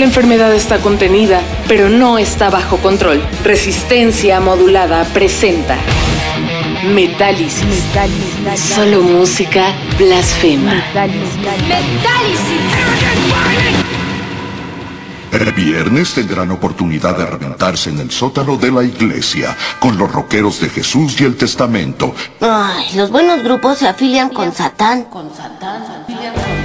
La enfermedad está contenida, pero no está bajo control. Resistencia modulada presenta Metálisis. Solo música blasfema. El viernes tendrán oportunidad de reventarse en el sótano de la iglesia con los rockeros de Jesús y el Testamento. Ay, los buenos grupos se afilian con Satán. Con Satán, se afilian con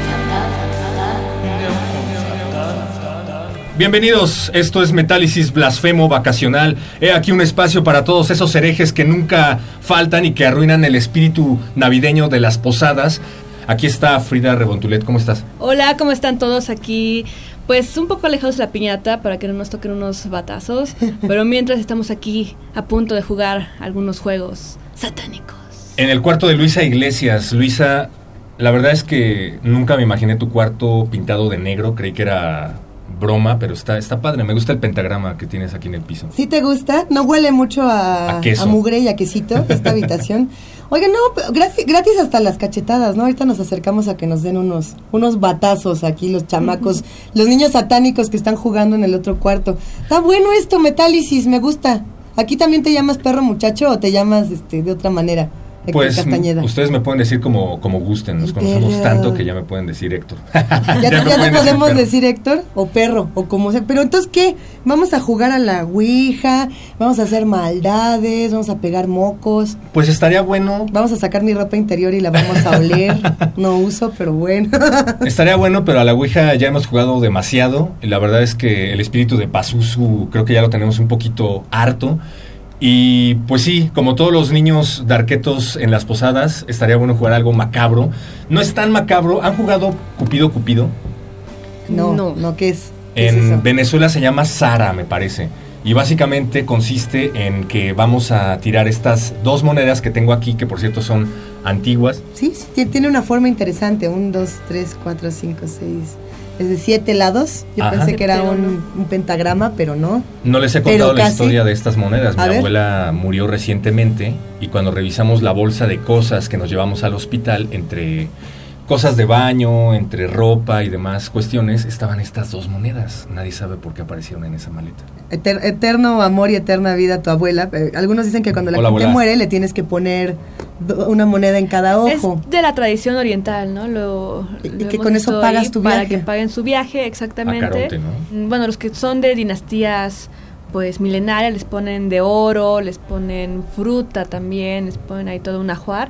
Bienvenidos, esto es Metálisis Blasfemo Vacacional. He aquí un espacio para todos esos herejes que nunca faltan y que arruinan el espíritu navideño de las posadas. Aquí está Frida Rebontulet, ¿cómo estás? Hola, ¿cómo están todos aquí? Pues un poco alejados de la piñata para que no nos toquen unos batazos, pero mientras estamos aquí a punto de jugar algunos juegos satánicos. En el cuarto de Luisa Iglesias, Luisa, la verdad es que nunca me imaginé tu cuarto pintado de negro, creí que era broma, pero está, está padre. Me gusta el pentagrama que tienes aquí en el piso. ¿Sí te gusta? ¿No huele mucho a, A queso. mugre y a quesito esta habitación? Oigan, no, gratis, gratis hasta las cachetadas, ¿no? Ahorita nos acercamos a que nos den unos, unos batazos aquí los chamacos, los niños satánicos que están jugando en el otro cuarto. Está bueno esto, Metálisis, me gusta. ¿Aquí también te llamas perro muchacho o te llamas este de otra manera? Pues Castañeda. ustedes me pueden decir como, como gusten, nos conocemos tanto que ya me pueden decir Héctor. Ya, ya te podemos perro. decir Héctor o perro o como sea. Pero entonces, ¿qué? Vamos a jugar a la Ouija, vamos a hacer maldades, vamos a pegar mocos, Pues estaría bueno, vamos a sacar mi ropa interior y la vamos a oler. No uso, pero bueno. estaría bueno, pero a la Ouija ya hemos jugado demasiado. Y la verdad es que el espíritu de Pazuzu creo que ya lo tenemos un poquito harto. Y pues sí, como todos los niños darquetos en las posadas, estaría bueno jugar algo macabro. No es tan macabro. ¿Han jugado Cupido Cupido? No, No. no, ¿qué es? ¿Qué es En eso? Venezuela se llama Sara, me parece. Y básicamente consiste en que vamos a tirar estas dos monedas que tengo aquí, que por cierto son antiguas. Sí, sí, ti- tiene una forma interesante. Un, dos, tres, cuatro, cinco, seis. Es de siete lados. Yo Ajá. pensé que era un, un pentagrama, pero no. No les he Pero contado la casi. historia de estas monedas. Mi A ver. abuela murió recientemente y cuando revisamos la bolsa de cosas que nos llevamos al hospital, entre cosas de baño, entre ropa y demás cuestiones, estaban estas dos monedas. Nadie sabe por qué aparecieron en esa maleta. Eter- eterno amor y eterna vida a tu abuela. Eh, Algunos dicen que cuando la Hola, gente abuela. muere le tienes que poner una moneda en cada ojo. Es de la tradición oriental, ¿no? Lo, Y- lo que con eso pagas tu Para viaje. que paguen su viaje, exactamente. A carote, ¿no? Mm, Bueno, los que son de dinastías pues milenarias les ponen de oro, les ponen fruta también, les ponen ahí todo un ajuar.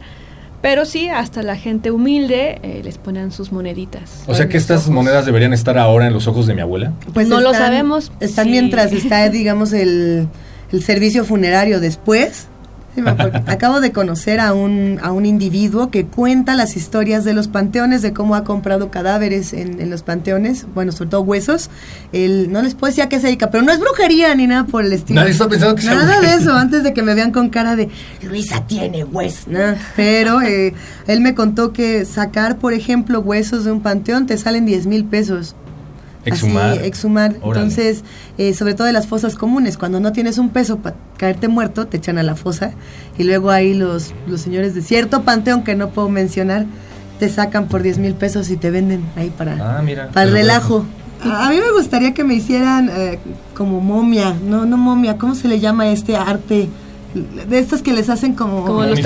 Pero sí, hasta la gente humilde eh, les ponen sus moneditas. O sea que estas ojos. monedas deberían estar ahora en los ojos de mi abuela. Pues No lo sabemos, Están sí. mientras está, digamos, el, el servicio funerario después. Acabo de conocer a un, a un individuo que cuenta las historias de los panteones, de cómo ha comprado cadáveres en, en los panteones, bueno, sobre todo huesos. Él, no les puedo decir a qué se dedica, pero no es brujería ni nada por el estilo. Nadie está pensando que sea Nada de eso, antes de que me vean con cara de Luisa tiene huesos. No, pero eh, él me contó que sacar, por ejemplo, huesos de un panteón te salen 10 mil pesos. Exhumar. Así, exhumar. Órale. Entonces, eh, sobre todo de las fosas comunes, cuando no tienes un peso para caerte muerto, te echan a la fosa y luego ahí los, los señores de cierto panteón que no puedo mencionar, te sacan por 10 mil pesos y te venden ahí para, Ah, mira. para el relajo. A a mí me gustaría que me hicieran eh, como momia, no, no momia, ¿cómo se le llama este arte? De estos que les hacen como... Como los.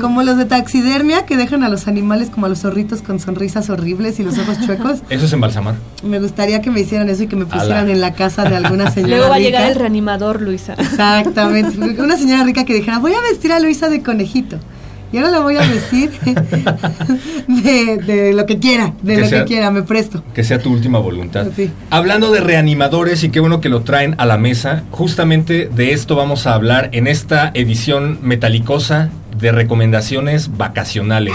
Como de taxidermia que dejan a los animales como a los zorritos con sonrisas horribles y los ojos chuecos. Eso es embalsamar. Me gustaría que me hicieran eso y que me pusieran Ala. en la casa de alguna señora. Luego va a llegar el reanimador, Luisa. Exactamente. Una señora rica que dijera, voy a vestir a Luisa de conejito. Y ahora la voy a vestir de, de lo que quiera, de Que lo sea- que quiera, me presto. Que sea tu última voluntad. Sí. Hablando de reanimadores y qué bueno que lo traen a la mesa, justamente de esto vamos a hablar en esta edición metalicosa de recomendaciones vacacionales.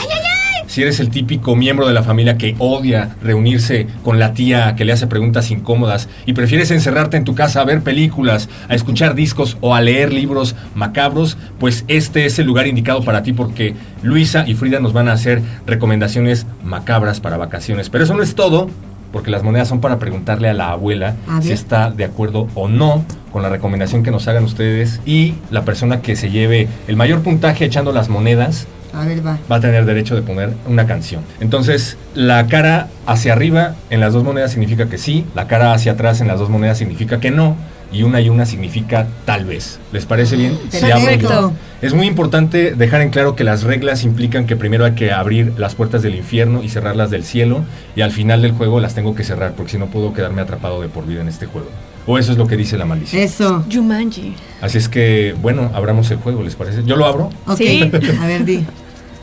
Si eres el típico miembro de la familia que odia reunirse con la tía que le hace preguntas incómodas y prefieres encerrarte en tu casa a ver películas, a escuchar discos o a leer libros macabros, pues este es el lugar indicado para ti porque Luisa y Frida nos van a hacer recomendaciones macabras para vacaciones. Pero eso no es todo, porque las monedas son para preguntarle a la abuela A si está de acuerdo o no con la recomendación que nos hagan ustedes y la persona que se lleve el mayor puntaje echando las monedas A ver, va. va a tener derecho de poner una canción. Entonces, la cara hacia arriba en las dos monedas significa que sí, la cara hacia atrás en las dos monedas significa que no, y una y una significa tal vez. ¿Les parece bien? Si abro el- Perfecto. Es muy importante dejar en claro que las reglas implican que primero hay que abrir las puertas del infierno y cerrarlas del cielo, y al final del juego las tengo que cerrar, porque si no puedo quedarme atrapado de por vida en este juego. O eso es lo que dice la maldición. Eso. Jumanji. Así es que, bueno, abramos el juego, ¿les parece? Yo lo abro. Ok. Sí. A ver, di.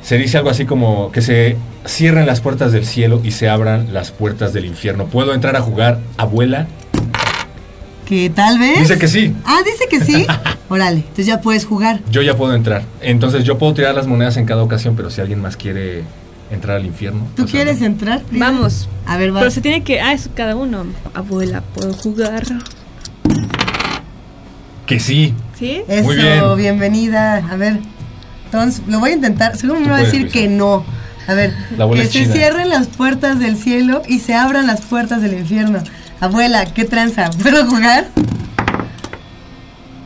Se dice algo así como que se cierren las puertas del cielo y se abran las puertas del infierno. ¿Puedo entrar a jugar, abuela? Que tal vez. Dice que sí. Ah, dice que sí. Órale, entonces ya puedes jugar. Yo ya puedo entrar. Entonces yo puedo tirar las monedas en cada ocasión, pero si alguien más quiere entrar al infierno. ¿Tú pues, quieres entrar? Vamos. A ver, va. Pero se tiene que. Ah, eso cada uno. Abuela, ¿puedo jugar? Que sí. ¿Sí? Eso, Muy bien. bienvenida. A ver, entonces lo voy a intentar. Seguro me va a decir que no. A ver, que se cierren las puertas del cielo y se abran las puertas del infierno. Abuela, ¿qué tranza? ¿Puedo jugar?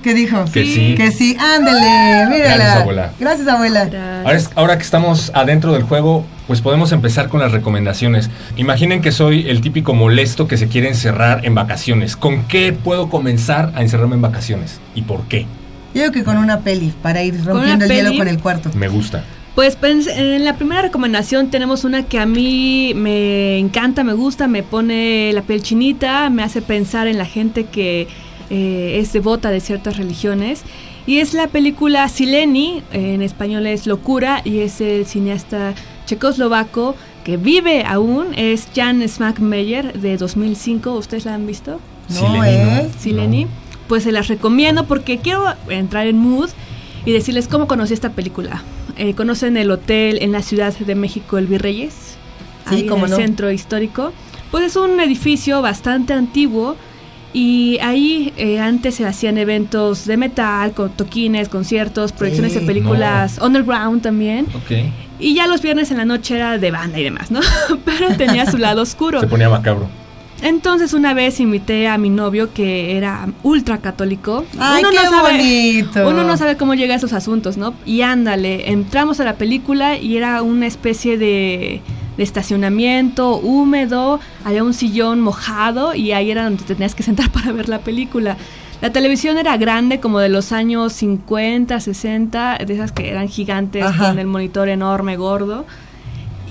¿Qué dijo? Que sí. Que sí, ándele, mírala. Gracias, abuela. Gracias, abuela. Ahora que estamos adentro del juego, pues podemos empezar con las recomendaciones. Imaginen que soy el típico molesto que se quiere encerrar en vacaciones. ¿Con qué puedo comenzar a encerrarme en vacaciones? ¿Y por qué? Yo creo que con una peli para ir rompiendo el hielo con el cuarto. Me gusta. Pues pues, en la primera recomendación tenemos una que a mí me encanta, me gusta, me pone la piel chinita, me hace pensar en la gente que eh, es devota de ciertas religiones. Y es la película Sileni, en español es Locura, y es el cineasta checoslovaco que vive aún, es Jan Smackmeyer de 2005. ¿Ustedes la han visto? No, Sileni, ¿eh? Sileni. Pues se las recomiendo porque quiero entrar en mood y decirles cómo conocí esta película. Eh, ¿Conocen el hotel en la Ciudad de México, el Virreyes? Sí, Ahí cómo en el no. centro histórico. Pues es un edificio bastante antiguo y ahí eh, antes se hacían eventos de metal, con toquines, conciertos, proyecciones Sí, de películas underground también. Ok. Y ya los viernes en la noche era de banda y demás, ¿no? Pero tenía su lado oscuro. Se ponía macabro. Entonces una vez invité a mi novio que era ultra católico. Ay, qué bonito. Uno no sabe cómo llega a esos asuntos, ¿no? Y ándale, entramos a la película y era una especie de, de estacionamiento húmedo, había un sillón mojado y ahí era donde te tenías que sentar para ver la película. La televisión era grande, como de los años 50, 60, de esas que eran gigantes Ajá. con el monitor enorme, gordo.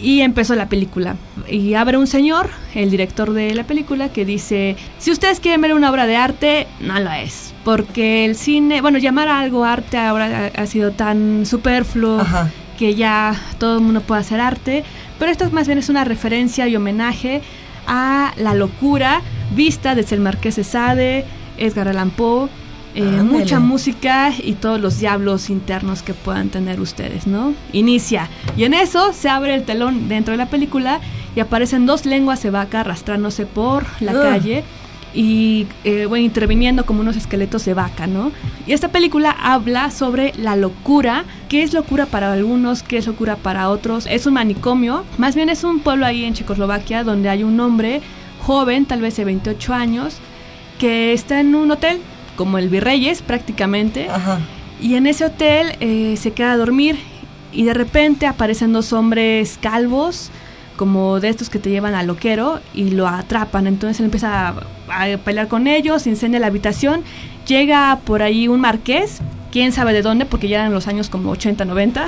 Y empezó la película. Y abre un señor, el director de la película, que dice, si ustedes quieren ver una obra de arte, no lo es. Porque el cine, bueno, llamar a algo arte ahora ha, ha sido tan superfluo Ajá. que ya todo el mundo puede hacer arte. Pero esto más bien es una referencia y homenaje a la locura vista desde el Marqués de Sade, Edgar Allan Poe, eh, Ándale. mucha música y todos los diablos internos que puedan tener ustedes, ¿no? Inicia. Y en eso se abre el telón dentro de la película y aparecen dos lenguas de vaca arrastrándose por la Ugh. calle y eh, bueno, interviniendo como unos esqueletos de vaca, ¿no? Y esta película habla sobre la locura, qué es locura para algunos, qué es locura para otros. Es un manicomio, más bien es un pueblo ahí en Checoslovaquia donde hay un hombre joven, tal vez de 28 años, que está en un hotel, como el Virreyes prácticamente, y en ese hotel eh, se queda a dormir y de repente aparecen dos hombres calvos, como de estos que te llevan al loquero, y lo atrapan. Entonces él empieza a, a pelear con ellos, incendia la habitación, llega por ahí un marqués, quién sabe de dónde, porque ya eran los años como 80, 90.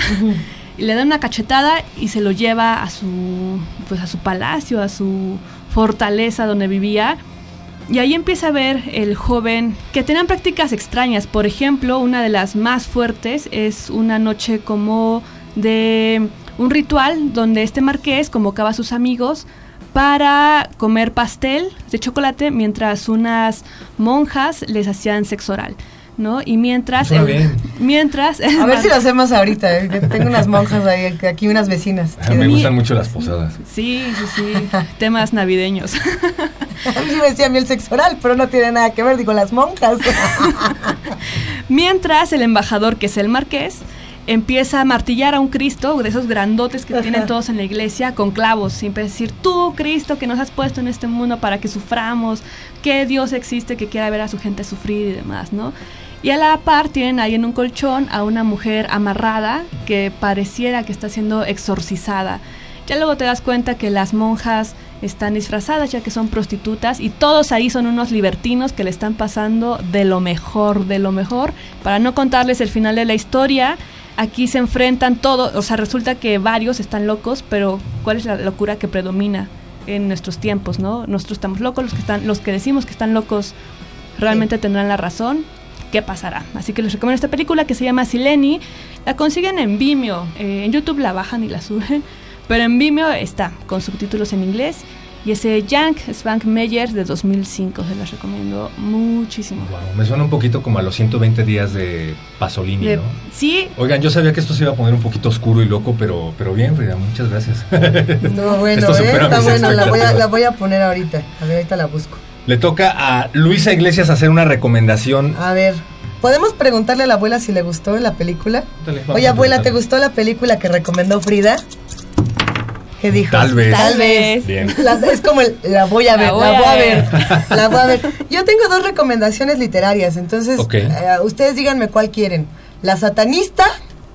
y le da una cachetada y se lo lleva a su pues a su palacio, a su fortaleza donde vivía. Y ahí empieza a ver el joven que tenían prácticas extrañas. Por ejemplo, una de las más fuertes es una noche como de un ritual donde este marqués convocaba a sus amigos para comer pastel de chocolate mientras unas monjas les hacían sexo oral. ¿No? Y mientras... mientras... A ver si lo hacemos ahorita, ¿eh? tengo unas monjas ahí, aquí unas vecinas. Ah, me gustan mucho las posadas. Sí, sí, sí, temas navideños. A mí me decía miel sexo oral, pero no tiene nada que ver, digo, las monjas. mientras el embajador, que es el marqués, empieza a martillar a un Cristo, de esos grandotes que tienen todos en la iglesia, con clavos. Siempre decir, tú, Cristo, que nos has puesto en este mundo para que suframos, que Dios existe, que quiera ver a su gente sufrir y demás, ¿no? Y a la par tienen ahí en un colchón a una mujer amarrada que pareciera que está siendo exorcizada. Ya luego te das cuenta que las monjas están disfrazadas ya que son prostitutas y todos ahí son unos libertinos que le están pasando de lo mejor, de lo mejor. Para no contarles el final de la historia, aquí se enfrentan todos, o sea, resulta que varios están locos, pero ¿cuál es la locura que predomina en nuestros tiempos, no? Nosotros estamos locos, los que están los que decimos que están locos realmente tendrán la razón qué pasará. Así que les recomiendo esta película que se llama Sileni. La consiguen en Vimeo. Eh, en YouTube la bajan y la suben. Pero en Vimeo está, con subtítulos en inglés. Y ese Jank Spank Meyer de 2005, se las recomiendo muchísimo. me suena un poquito como a los 120 días de Pasolini, ¿no? Sí. Oigan, yo sabía que esto se iba a poner un poquito oscuro y loco, pero, pero bien, Frida, muchas gracias. No, bueno, eh, está bueno, la voy, a, la voy a poner ahorita. A ver, ahorita la busco. Le toca a Luisa Iglesias hacer una recomendación. A ver, ¿podemos preguntarle a la abuela si le gustó la película? Oye, abuela, ¿te gustó la película que recomendó Frida? ¿Qué dijo? Tal vez. Tal vez. Bien. es como el, la voy a ver, la voy, a, ver. la voy a ver. Yo tengo dos recomendaciones literarias, entonces eh, ustedes díganme cuál quieren. ¿La satanista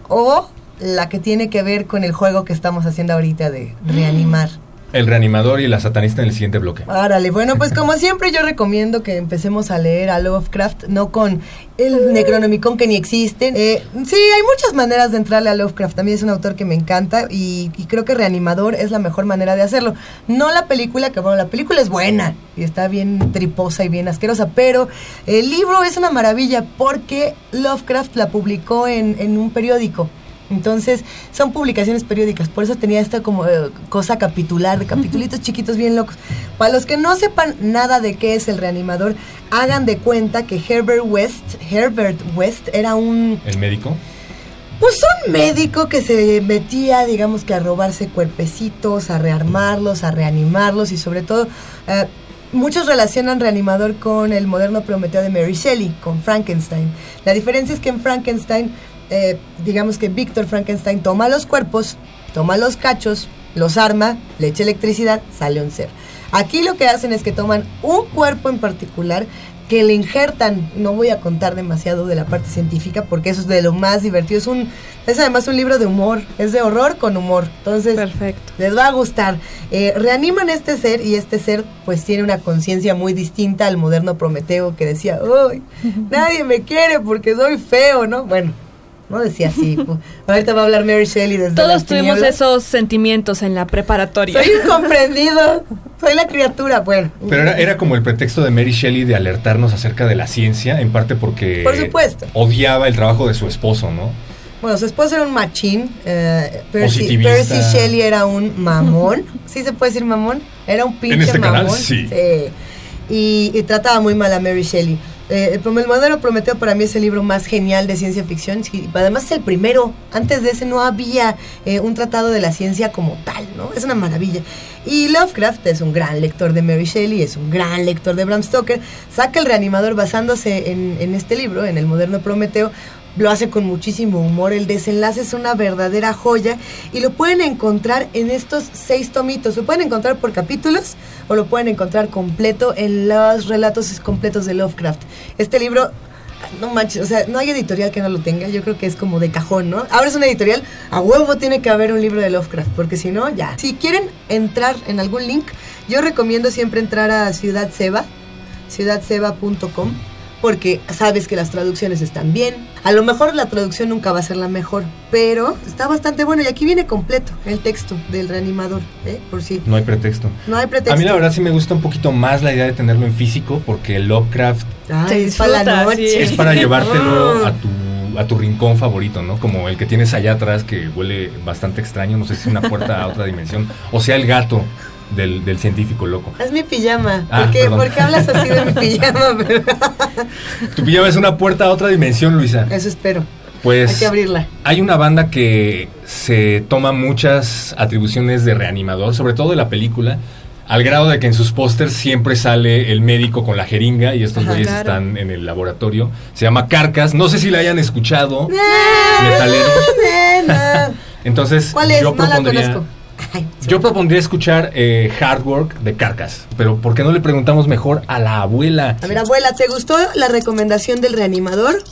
o la que tiene que ver con el juego que estamos haciendo ahorita de reanimar? El reanimador y la satanista en el siguiente bloque. Árale, bueno, pues como siempre yo recomiendo que empecemos a leer a Lovecraft, no con el Necronomicon que ni existe. Eh, sí, hay muchas maneras de entrarle a Lovecraft. También es un autor que me encanta y, creo que Reanimador es la mejor manera de hacerlo. No la película, que bueno, la película es buena y está bien triposa y bien asquerosa, pero el libro es una maravilla porque Lovecraft la publicó en un periódico. Entonces, son publicaciones periódicas, por eso tenía esta como eh, cosa capitular, de capitulitos chiquitos bien locos. Para los que no sepan nada de qué es el reanimador, hagan de cuenta que Herbert West, Herbert West era un... ¿El médico? Pues un médico que se metía, digamos que a robarse cuerpecitos, a rearmarlos, a reanimarlos y sobre todo... Eh, muchos relacionan reanimador con el moderno Prometeo de Mary Shelley, con Frankenstein. La diferencia es que en Frankenstein eh, digamos que Víctor Frankenstein toma los cuerpos, toma los cachos, los arma, le echa electricidad, sale un ser. Aquí lo que hacen es que toman un cuerpo en particular que le injertan, no voy a contar demasiado de la parte científica porque eso es de lo más divertido, es un es además un libro de humor, es de horror con humor, entonces Perfecto. les va a gustar. Eh, reaniman este ser y este ser pues tiene una conciencia muy distinta al moderno Prometeo que decía, uy, nadie me quiere porque soy feo, ¿no? Bueno, no decía así. Ahorita va a hablar Mary Shelley desde Todos tuvimos esos sentimientos en la preparatoria. Soy incomprendido. Soy la criatura, bueno. Pero era, era, como el pretexto de Mary Shelley de alertarnos acerca de la ciencia, en parte porque Por supuesto. odiaba el trabajo de su esposo, ¿no? Bueno, su esposo era un machín. Eh, Percy, Percy, Shelley era un mamón. ¿Sí se puede decir mamón? Era un pinche en este mamón. Canal, sí. Y, y, trataba muy mal a Mary Shelley. Eh, el modelo Prometeo para mí es el libro más genial de ciencia ficción. además es el primero. Antes de ese no había eh, un tratado de la ciencia como tal, ¿no? Es una maravilla. Y Lovecraft es un gran lector de Mary Shelley, es un gran lector de Bram Stoker. Saca el reanimador basándose en este libro, en el moderno Prometeo, lo hace con muchísimo humor. El desenlace es una verdadera joya y lo pueden encontrar en estos seis tomitos. Lo pueden encontrar por capítulos o lo pueden encontrar completo en los relatos completos de Lovecraft. Este libro no manches, o sea, no hay editorial que no lo tenga, yo creo que es como de cajón, ¿no? Ahora es una editorial, a huevo tiene que haber un libro de Lovecraft, porque si no, ya. Si quieren entrar en algún link, yo recomiendo siempre entrar a Ciudad Seba, ciudadseba.com, porque sabes que las traducciones están bien. A lo mejor la traducción nunca va a ser la mejor, pero está bastante bueno y aquí viene completo el texto del reanimador, ¿eh? por si. No hay pretexto. No hay pretexto. A mí la verdad sí me gusta un poquito más la idea de tenerlo en físico porque Lovecraft Ay, es para la noche. es para llevártelo a tu a tu rincón favorito, ¿no? Como el que tienes allá atrás que huele bastante extraño, no sé si es una puerta a otra dimensión, o sea el gato del, del científico loco. Es mi pijama. Ah, ¿Por, qué, perdón. por qué hablas así de mi pijama? Tu pijama es una puerta a otra dimensión, Luisa. Eso espero. Pues Hay que abrirla. hay una banda que se toma muchas atribuciones de reanimador, sobre todo de la película, al grado de que en sus pósters siempre sale el médico con la jeringa y estos güeyes claro. están en el laboratorio. Se llama Carcas, no sé si la hayan escuchado. Metaleros. Entonces, ¿Cuál es? yo No la propondría, conozco. Yo propondría escuchar eh, Hard Work de Carcas. Pero ¿por qué no le preguntamos mejor a la abuela? A ver, abuela, ¿te gustó la recomendación del reanimador?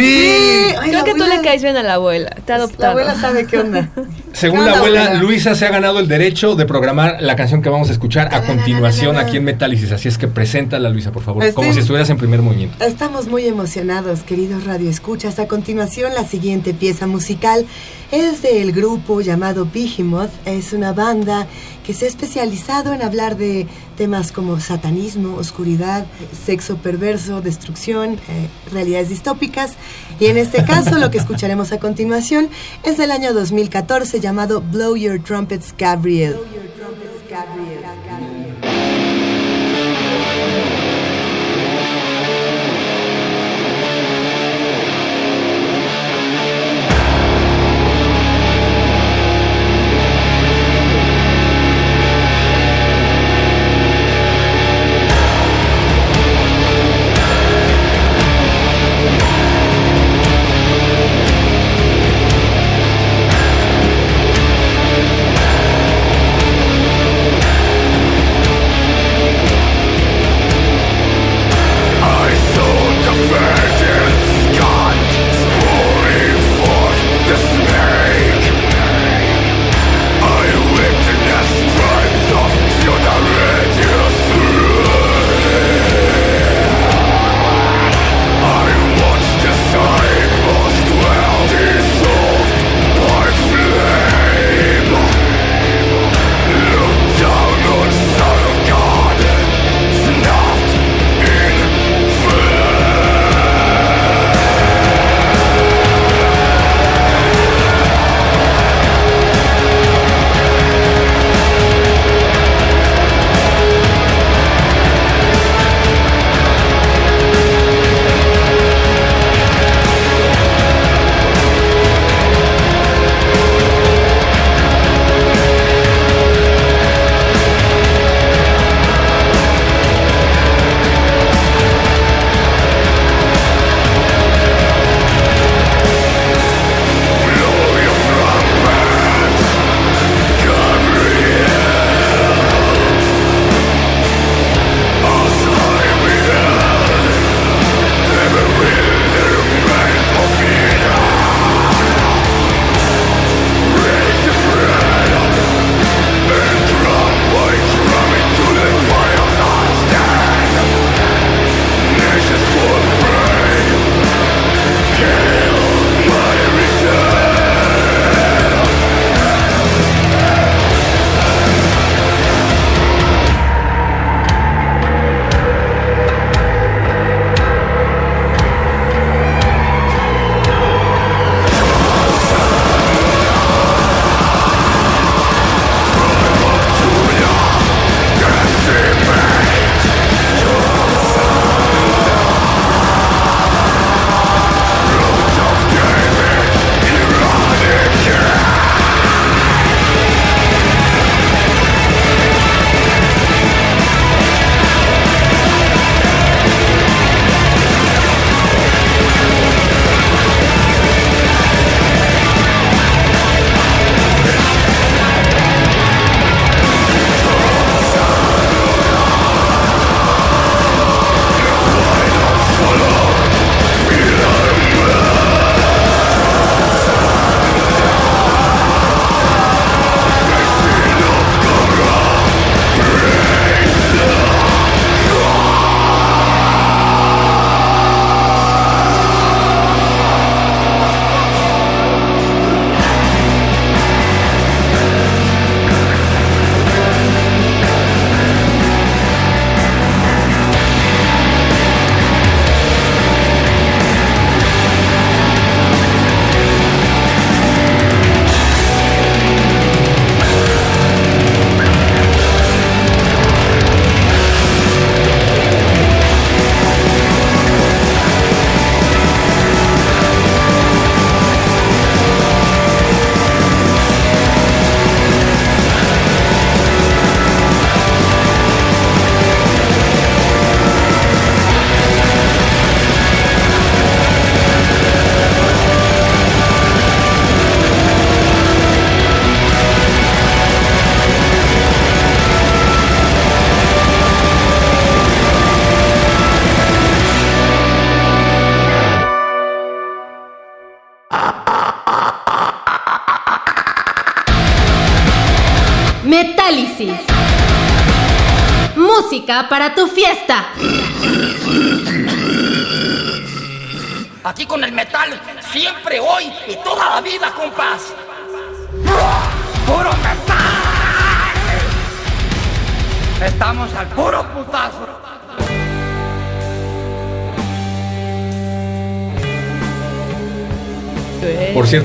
¡Sí! Ay, Creo la que tú le caes bien a la abuela. Te ha La adoptado. abuela sabe qué onda. Según ¿Qué la abuela, abuela? Luisa se ha ganado el derecho de programar la canción que vamos a escuchar a continuación aquí en Metálisis. Así es que preséntala, Luisa, por favor, Estoy- como si estuvieras en primer movimiento. Estamos muy emocionados, queridos radioescuchas. A continuación, la siguiente pieza musical es del grupo llamado Behemoth. Es una banda que se ha especializado en hablar de temas como satanismo, oscuridad, sexo perverso, destrucción, eh, realidades distópicas. Y en este caso, lo que escucharemos a continuación es del año 2014 llamado Blow Your Trumpets, Gabriel. Blow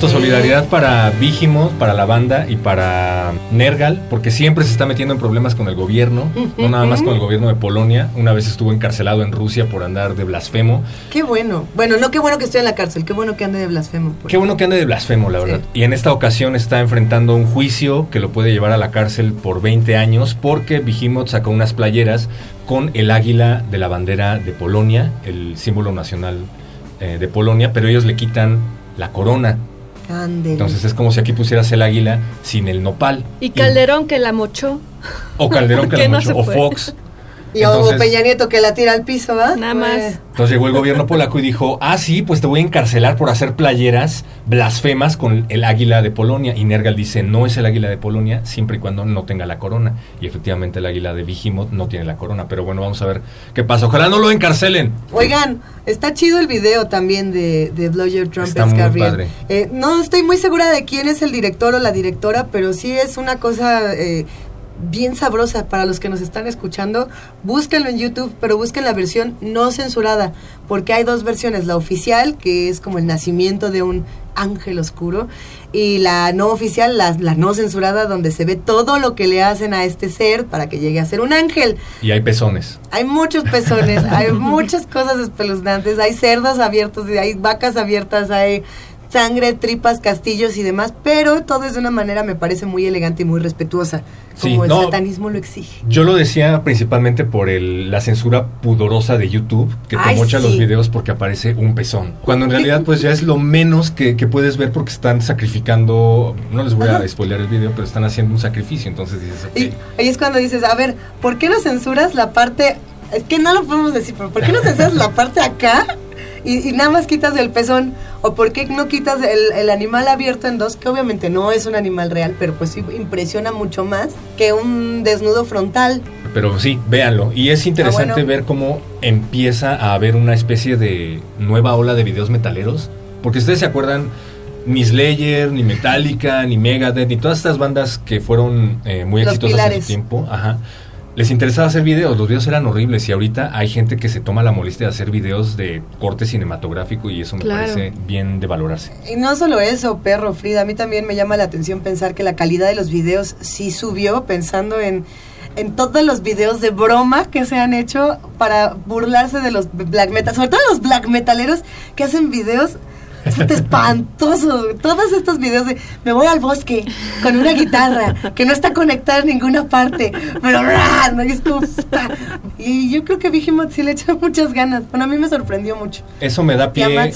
cierto, solidaridad para Vigimoth, para la banda y para Nergal, porque siempre se está metiendo en problemas con el gobierno, no nada más con el gobierno de Polonia. Una vez estuvo encarcelado en Rusia por andar de blasfemo. Qué bueno. Bueno, no qué bueno que esté en la cárcel, qué bueno que ande de blasfemo. Qué bueno que ande de blasfemo, la verdad. Y en esta ocasión está enfrentando un juicio que lo puede llevar a la cárcel por 20 años porque Vigimoth sacó unas playeras con el águila de la bandera de Polonia, el símbolo nacional eh, de Polonia, pero ellos le quitan la corona. Ándele. Entonces es como si aquí pusieras el águila sin el nopal. Y Calderón que la mochó. O Calderón que la no mochó, o. Fox. Y Entonces- o Peña Nieto que la tira al piso, ¿va? Nada Pues, más. Entonces llegó el gobierno polaco y dijo, ah, sí, pues te voy a encarcelar por hacer playeras blasfemas con el águila de Polonia. Y Nergal dice, no es el águila de Polonia siempre y cuando no tenga la corona. Y efectivamente el águila de Vigimoth no tiene la corona. Pero bueno, vamos a ver qué pasa. Ojalá no lo encarcelen. Oigan, está chido el video también de, de Blow Your Trumpets, Está muy padre. Eh, no estoy muy segura de quién es el director o la directora, pero sí es una cosa eh, bien sabrosa para los que nos están escuchando. Búsquenlo en YouTube, pero busquen la versión no censurada, porque hay dos versiones, la oficial, que es como el nacimiento de un ángel oscuro, y la no oficial, la, la no censurada, donde se ve todo lo que le hacen a este ser para que llegue a ser un ángel. Y hay pezones. Hay muchos pezones, hay muchas cosas espeluznantes, hay cerdos abiertos, hay vacas abiertas, hay sangre, tripas, castillos y demás, pero todo es de una manera me parece muy elegante y muy respetuosa, Sí, como el no. satanismo lo exige. Yo lo decía principalmente por el- la censura pudorosa de YouTube, que te Ay, mocha sí. los videos porque aparece un pezón. Cuando en realidad pues ya es lo menos que, que puedes ver porque están sacrificando, no les voy a Ajá. spoilear el video, pero están haciendo un sacrificio, entonces dices, ok. Y ahí es cuando dices, a ver, ¿por qué no censuras la parte? Es que no lo podemos decir, pero ¿por qué no censuras la parte acá? Y, y nada más quitas el pezón. ¿O por qué no quitas el, el animal abierto en dos? Que obviamente no es un animal real, pero pues sí impresiona mucho más que un desnudo frontal. Pero sí, véanlo. Y es interesante Ah, bueno. ver cómo empieza a haber una especie de nueva ola de videos metaleros. Porque ustedes se acuerdan, ni Slayer, ni Metallica, ni Megadeth, ni todas estas bandas que fueron eh, muy Los exitosas en su tiempo, ajá, les interesaba hacer videos. Los videos eran horribles y ahorita hay gente que se toma la molestia de hacer videos de corte cinematográfico y eso me Claro. parece bien de valorarse. Y no solo eso, perro, Frida, a mí también me llama la atención pensar que la calidad de los videos sí subió, pensando en, en todos los videos de broma que se han hecho para burlarse de los black metal, sobre todo los black metaleros que hacen videos puta, espantosos. Todos estos videos de me voy al bosque con una guitarra que no está conectada en ninguna parte, pero. ¿no? Y, es como, y yo creo que Vigimoth sí le echa muchas ganas. Bueno, a mí me sorprendió mucho. Eso me da pie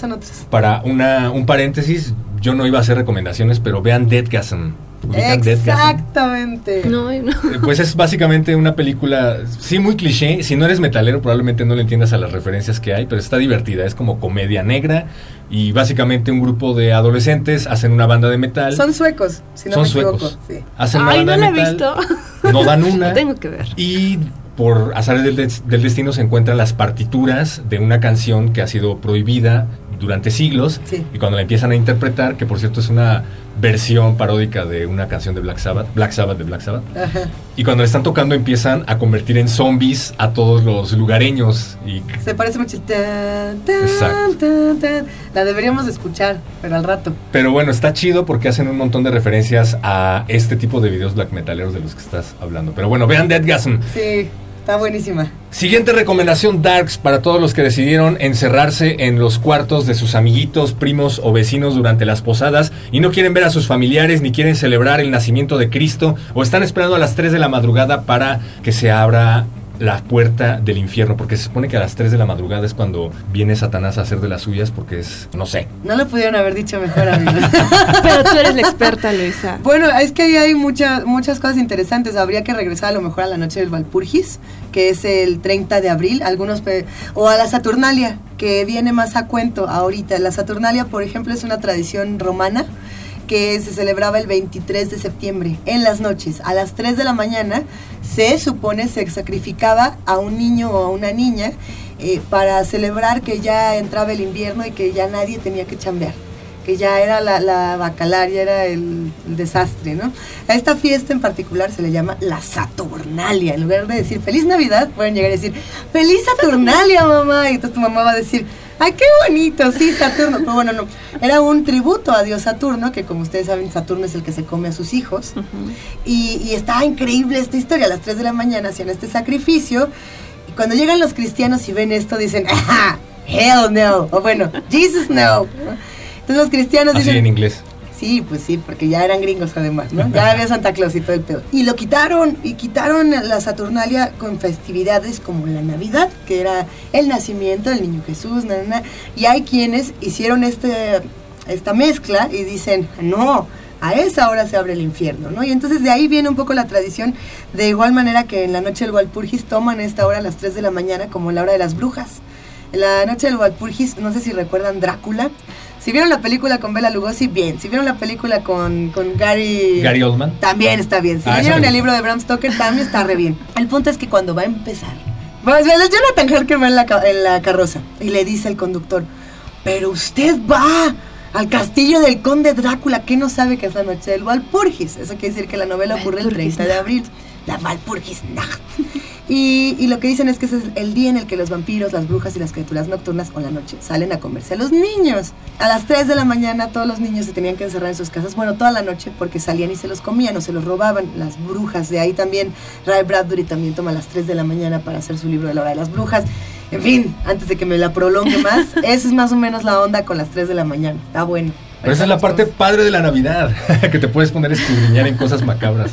para una, un paréntesis. Yo no iba a hacer recomendaciones, pero vean Deadgasm. Exactamente. No, no. Eh, Pues es básicamente una película, sí, muy cliché. Si no eres metalero, probablemente no le entiendas a las referencias que hay, pero está divertida. Es como comedia negra y básicamente un grupo de adolescentes hacen una banda de metal. Son suecos, si no Son me equivoco. suecos. Sí. Hacen una Ay, banda no la de he metal. visto. No dan una. Tengo que ver. Y por azares del, des- del destino se encuentran las partituras de una canción que ha sido prohibida durante siglos. Sí. Y cuando la empiezan a interpretar, que por cierto es una versión paródica de una canción de Black Sabbath, Black Sabbath de Black Sabbath. Ajá. Y cuando le están tocando empiezan a convertir en zombies a todos los lugareños. Y Se parece mucho. Tan, tan, Exacto. tan. La deberíamos de escuchar, pero al rato. Pero bueno, está chido porque hacen un montón de referencias a este tipo de videos black metaleros de los que estás hablando. Pero bueno, vean Deadgasm. Sí, está buenísima. Siguiente recomendación Darks para todos los que decidieron encerrarse en los cuartos de sus amiguitos, primos o vecinos durante las posadas y no quieren ver a sus familiares ni quieren celebrar el nacimiento de Cristo o están esperando a las 3 de la madrugada para que se abra la puerta del infierno, porque se supone que a las 3 de la madrugada es cuando viene Satanás a hacer de las suyas porque es, no sé, No lo pudieron haber dicho mejor, amigos. Pero tú eres la experta, Luisa. Bueno, es que ahí hay muchas muchas cosas interesantes. Habría que regresar a lo mejor a la noche del Valpurgis, que es el 30 de abril, algunos o a la Saturnalia, que viene más a cuento ahorita. La Saturnalia, por ejemplo, es una tradición romana que se celebraba el 23 de septiembre, en las noches. A las 3 de la mañana se supone se sacrificaba a un niño o a una niña eh, para celebrar que ya entraba el invierno y que ya nadie tenía que chambear que ya era la, la bacalaria, era el, el, desastre, ¿no? A esta fiesta en particular se le llama la Saturnalia. En lugar de decir Feliz Navidad, pueden llegar a decir Feliz Saturnalia, mamá. Y entonces tu mamá va a decir, ¡ay, qué bonito! Sí, Saturno. Pero bueno, no. Era un tributo a Dios Saturno, que como ustedes saben, Saturno es el que se come a sus hijos. Uh -huh. y, y estaba increíble esta historia. A las 3 de la mañana hacían este sacrificio. Y cuando llegan los cristianos y ven esto, dicen, ¡ah! Hell no. O bueno, Jesus no. Entonces los cristianos Así dicen... en inglés. Sí, pues sí, porque ya eran gringos además, ¿no? Ya había Santa Claus y todo el pedo. Y lo quitaron, y quitaron la Saturnalia con festividades como la Navidad, que era el nacimiento del niño Jesús, na, na, y hay quienes hicieron este, esta mezcla y dicen, no, a esa hora se abre el infierno, ¿no? Y entonces de ahí viene un poco la tradición, de igual manera que en la noche del Walpurgis toman esta hora a las 3 de la mañana como la hora de las brujas. En la noche del Walpurgis, no sé si recuerdan Drácula, si vieron la película con Bela Lugosi, bien. Si vieron la película con, con Gary... Gary Oldman. También está bien. Si Ah, vieron el libro de Bram Stoker, también está re bien. El punto es que cuando va a empezar... Pues, Jonathan Harker va en la, en la carroza y le dice al conductor, pero usted va al castillo del conde Drácula, que no sabe que es la noche del Walpurgis. Eso quiere decir que la novela ocurre el 30 de abril. La Walpurgis Nacht. Y, y lo que dicen es que ese es el día en el que los vampiros, las brujas y las criaturas nocturnas o la noche salen a comerse a los niños. A las 3 de la mañana todos los niños se tenían que encerrar en sus casas, bueno, toda la noche porque salían y se los comían o se los robaban las brujas. De ahí también Ray Bradbury también toma a las 3 de la mañana para hacer su libro de la hora de las brujas. En fin, antes de que me la prolongue más, esa es más o menos la onda con las 3 de la mañana. Está bueno. Pero esa es la parte padre de la Navidad, que te puedes poner a escudriñar en cosas macabras.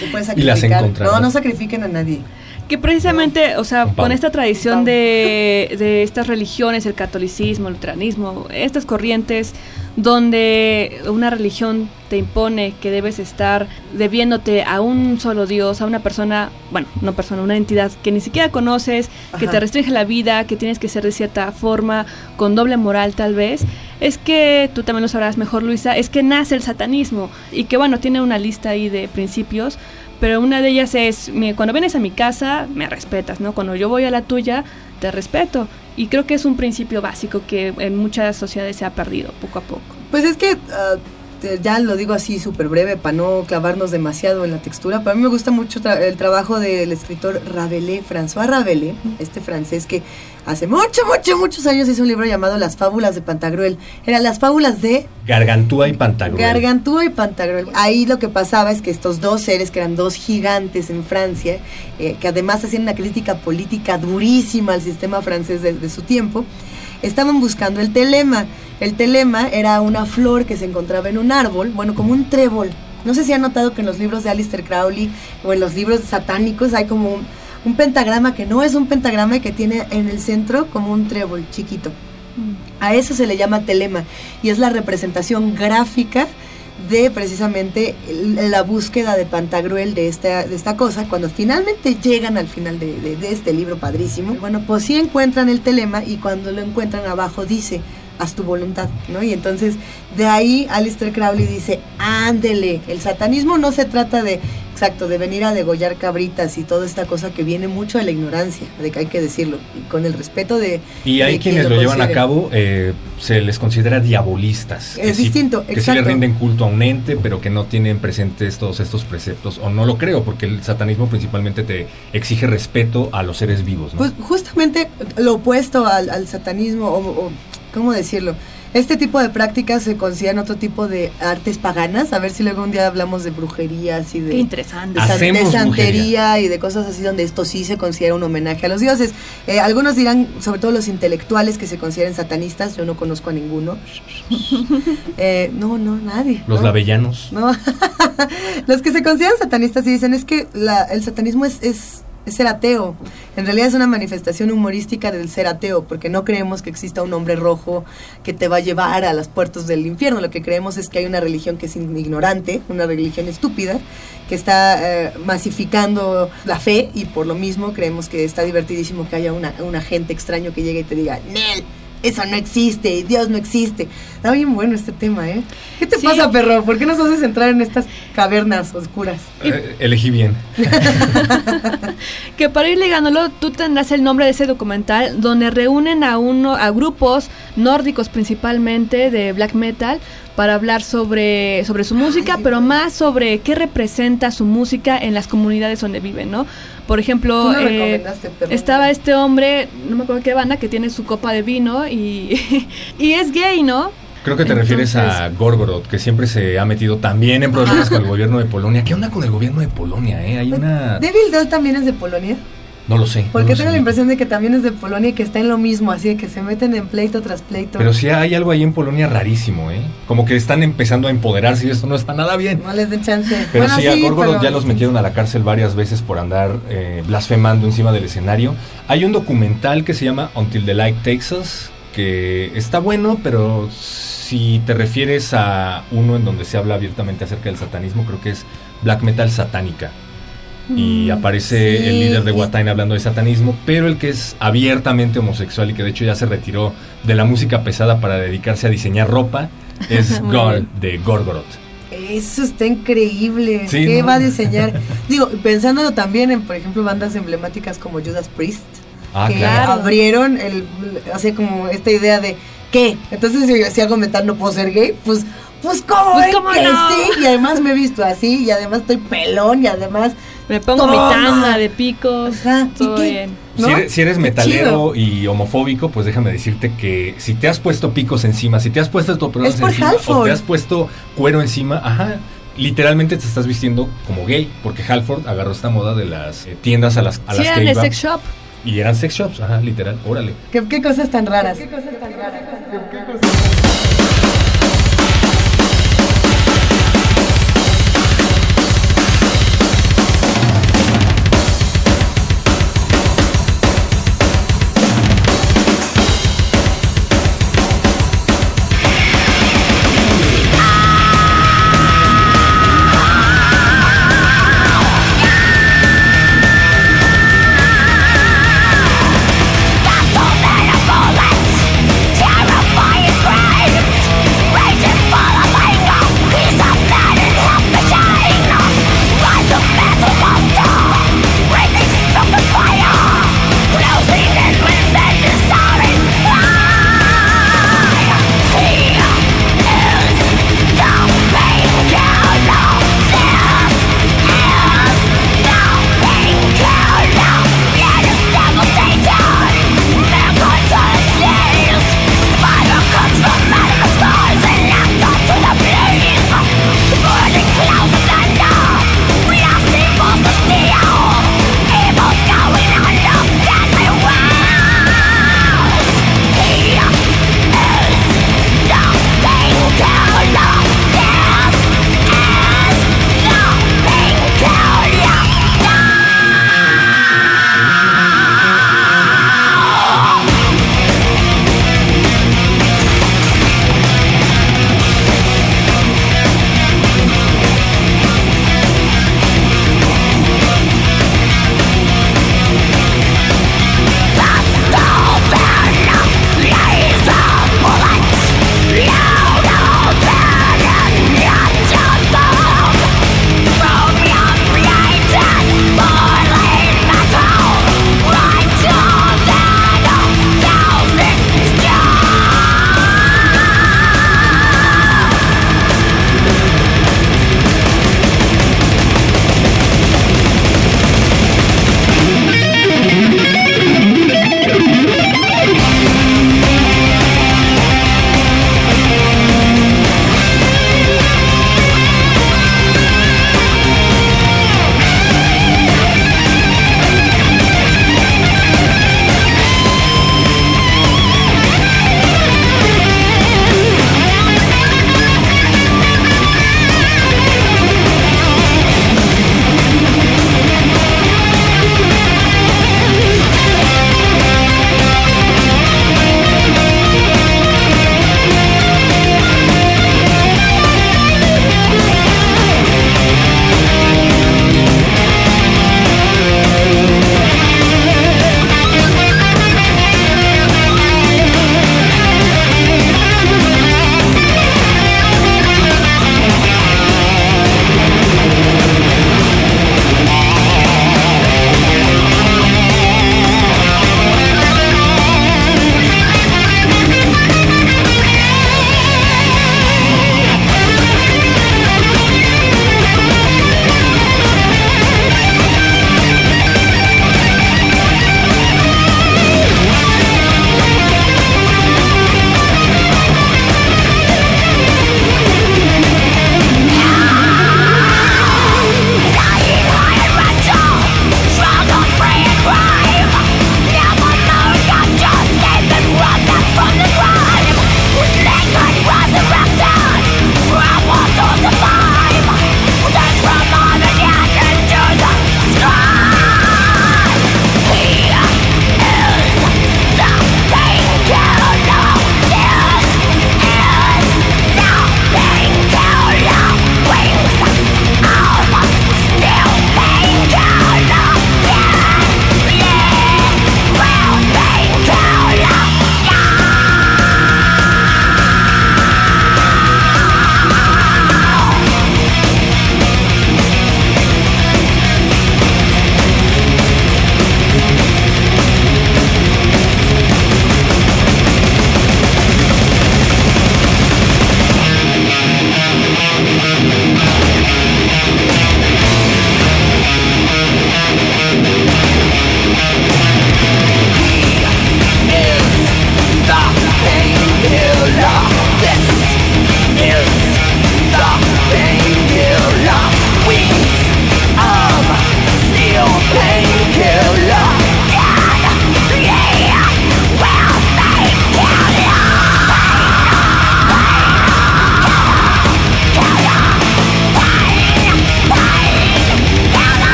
Te puedes Y las encontrarás. No, no sacrifiquen a nadie. Que precisamente, o sea, Con esta tradición de, de estas religiones, el catolicismo, el luteranismo, estas corrientes donde una religión te impone que debes estar debiéndote a un solo Dios, a una persona, bueno, no persona, una entidad que ni siquiera conoces, que Ajá. te restringe la vida, que tienes que ser de cierta forma, con doble moral tal vez, es que tú también lo sabrás mejor, Luisa, es que nace el satanismo y que bueno, tiene una lista ahí de principios, pero una de ellas es, cuando vienes a mi casa, me respetas, ¿no? Cuando yo voy a la tuya, te respeto. Y creo que es un principio básico que en muchas sociedades se ha perdido poco a poco. Pues es que te- ya lo digo así súper breve para no clavarnos demasiado en la textura. Para mí me gusta mucho tra- el trabajo del escritor Rabelais, François Rabelais, este francés que hace mucho, mucho, muchos años hizo un libro llamado Las fábulas de Pantagruel. Eran las fábulas de Gargantúa y Pantagruel. Gargantúa y Pantagruel. Ahí lo que pasaba es que estos dos seres, que eran dos gigantes en Francia, eh, que además hacían una crítica política durísima al sistema francés de, de su tiempo, estaban buscando el telema. El telema era una flor que se encontraba en un árbol, bueno, como un trébol. No sé si han notado que en los libros de Aleister Crowley o en los libros satánicos hay como un, un pentagrama que no es un pentagrama y que tiene en el centro como un trébol chiquito. A eso se le llama telema y es la representación gráfica de precisamente la búsqueda de Pantagruel de esta, de esta cosa. Cuando finalmente llegan al final de, de- de este libro padrísimo, bueno, pues sí encuentran el telema y cuando lo encuentran abajo dice, haz tu voluntad, ¿no? Y entonces de ahí Alistair Crowley dice, ándele, el satanismo no se trata de, exacto, de venir a degollar cabritas y toda esta cosa que viene mucho de la ignorancia, de que hay que decirlo, y con el respeto de... Y hay de quienes quien lo llevan a cabo, eh, se les considera diabolistas. Es sí- distinto, Que sí le rinden culto a un ente, pero que no tienen presentes todos estos preceptos. O no lo creo, porque el satanismo principalmente te exige respeto a los seres vivos. ¿no? Pues justamente lo opuesto al, al satanismo, o, o, ¿cómo decirlo? Este tipo de prácticas se consideran otro tipo de artes paganas. A ver si luego un día hablamos de brujerías y de, Qué interesante. de, san- de y de cosas así donde esto sí se considera un homenaje a los dioses. Eh, algunos dirán, sobre todo los intelectuales que se consideran satanistas, yo no conozco a ninguno. Eh, no, no, nadie. los ¿no? lavellanos. No, los que se consideran satanistas y dicen es que la- el satanismo es, es, es ser ateo. En realidad es una manifestación humorística del ser ateo, porque no creemos que exista un hombre rojo que te va a llevar a las puertas del infierno. Lo que creemos es que hay una religión que es ignorante, una religión estúpida, que está eh, masificando la fe y por lo mismo creemos que está divertidísimo que haya un agente extraño que llegue y te diga, Nel, eso no existe Dios no existe. Está bien bueno este tema, ¿eh? ¿Qué te Sí. pasa, perro? ¿Por qué nos haces entrar en estas cavernas oscuras? Eh, elegí bien. Que para ir ligándolo, tú tendrás el nombre de ese documental donde reúnen a uno a grupos nórdicos principalmente de black metal para hablar sobre, sobre su música, pero más sobre qué representa su música en las comunidades donde viven, ¿no? Por ejemplo, Tú eh, estaba este hombre, no me acuerdo qué banda, que tiene su copa de vino y, y es gay, ¿no? Creo que te refieres a Gorgorod, que siempre se ha metido también en problemas con el gobierno de Polonia. ¿Qué onda con el gobierno de Polonia? Eh? Hay una... Devil Doll también es de Polonia. No lo sé. no Porque lo tengo sé. la impresión de que también es de Polonia y que está en lo mismo, así de que se meten en pleito tras pleito. Pero sí hay algo ahí en Polonia rarísimo, ¿eh? Como que están empezando a empoderarse y esto no está nada bien. No les den chance. Pero Bueno, sí, a Gorgorod pero- ya los metieron a la cárcel varias veces por andar eh, blasfemando encima del escenario. Hay un documental que se llama Until the Light Takes Us, que está bueno, pero si te refieres a uno en donde se habla abiertamente acerca del satanismo, creo que es Black Metal Satánica. Y Mm, aparece sí, el líder de. Watain hablando de satanismo, pero el que es abiertamente homosexual y que de hecho ya se retiró de la música pesada para dedicarse a diseñar ropa es Gol de Gorgorod. Eso está increíble. Sí, ¿Qué ¿no? va a diseñar? Digo, pensándolo también en, por ejemplo, bandas emblemáticas como Judas Priest, Ah, que claro. abrieron el, así como esta idea de ¿qué? Entonces si, si hago metal no puedo ser gay, pues, pues cómo, Pues, ¿cómo que no? sí, y además me he visto así, y además estoy pelón, y además Me pongo mi tanga de picos, todo qué? bien. ¿no? Si eres, si eres Qué metalero y homofóbico, pues déjame decirte que si te has puesto picos encima, si te has puesto estos encima o te has puesto cuero encima, ajá, literalmente te estás vistiendo como gay, porque Halford agarró esta moda de las eh, tiendas a las, a Sí, las eran que iba. sex shop. Y eran sex shops, ajá, literal, órale. ¿Qué, qué cosas tan raras? Terrifying cry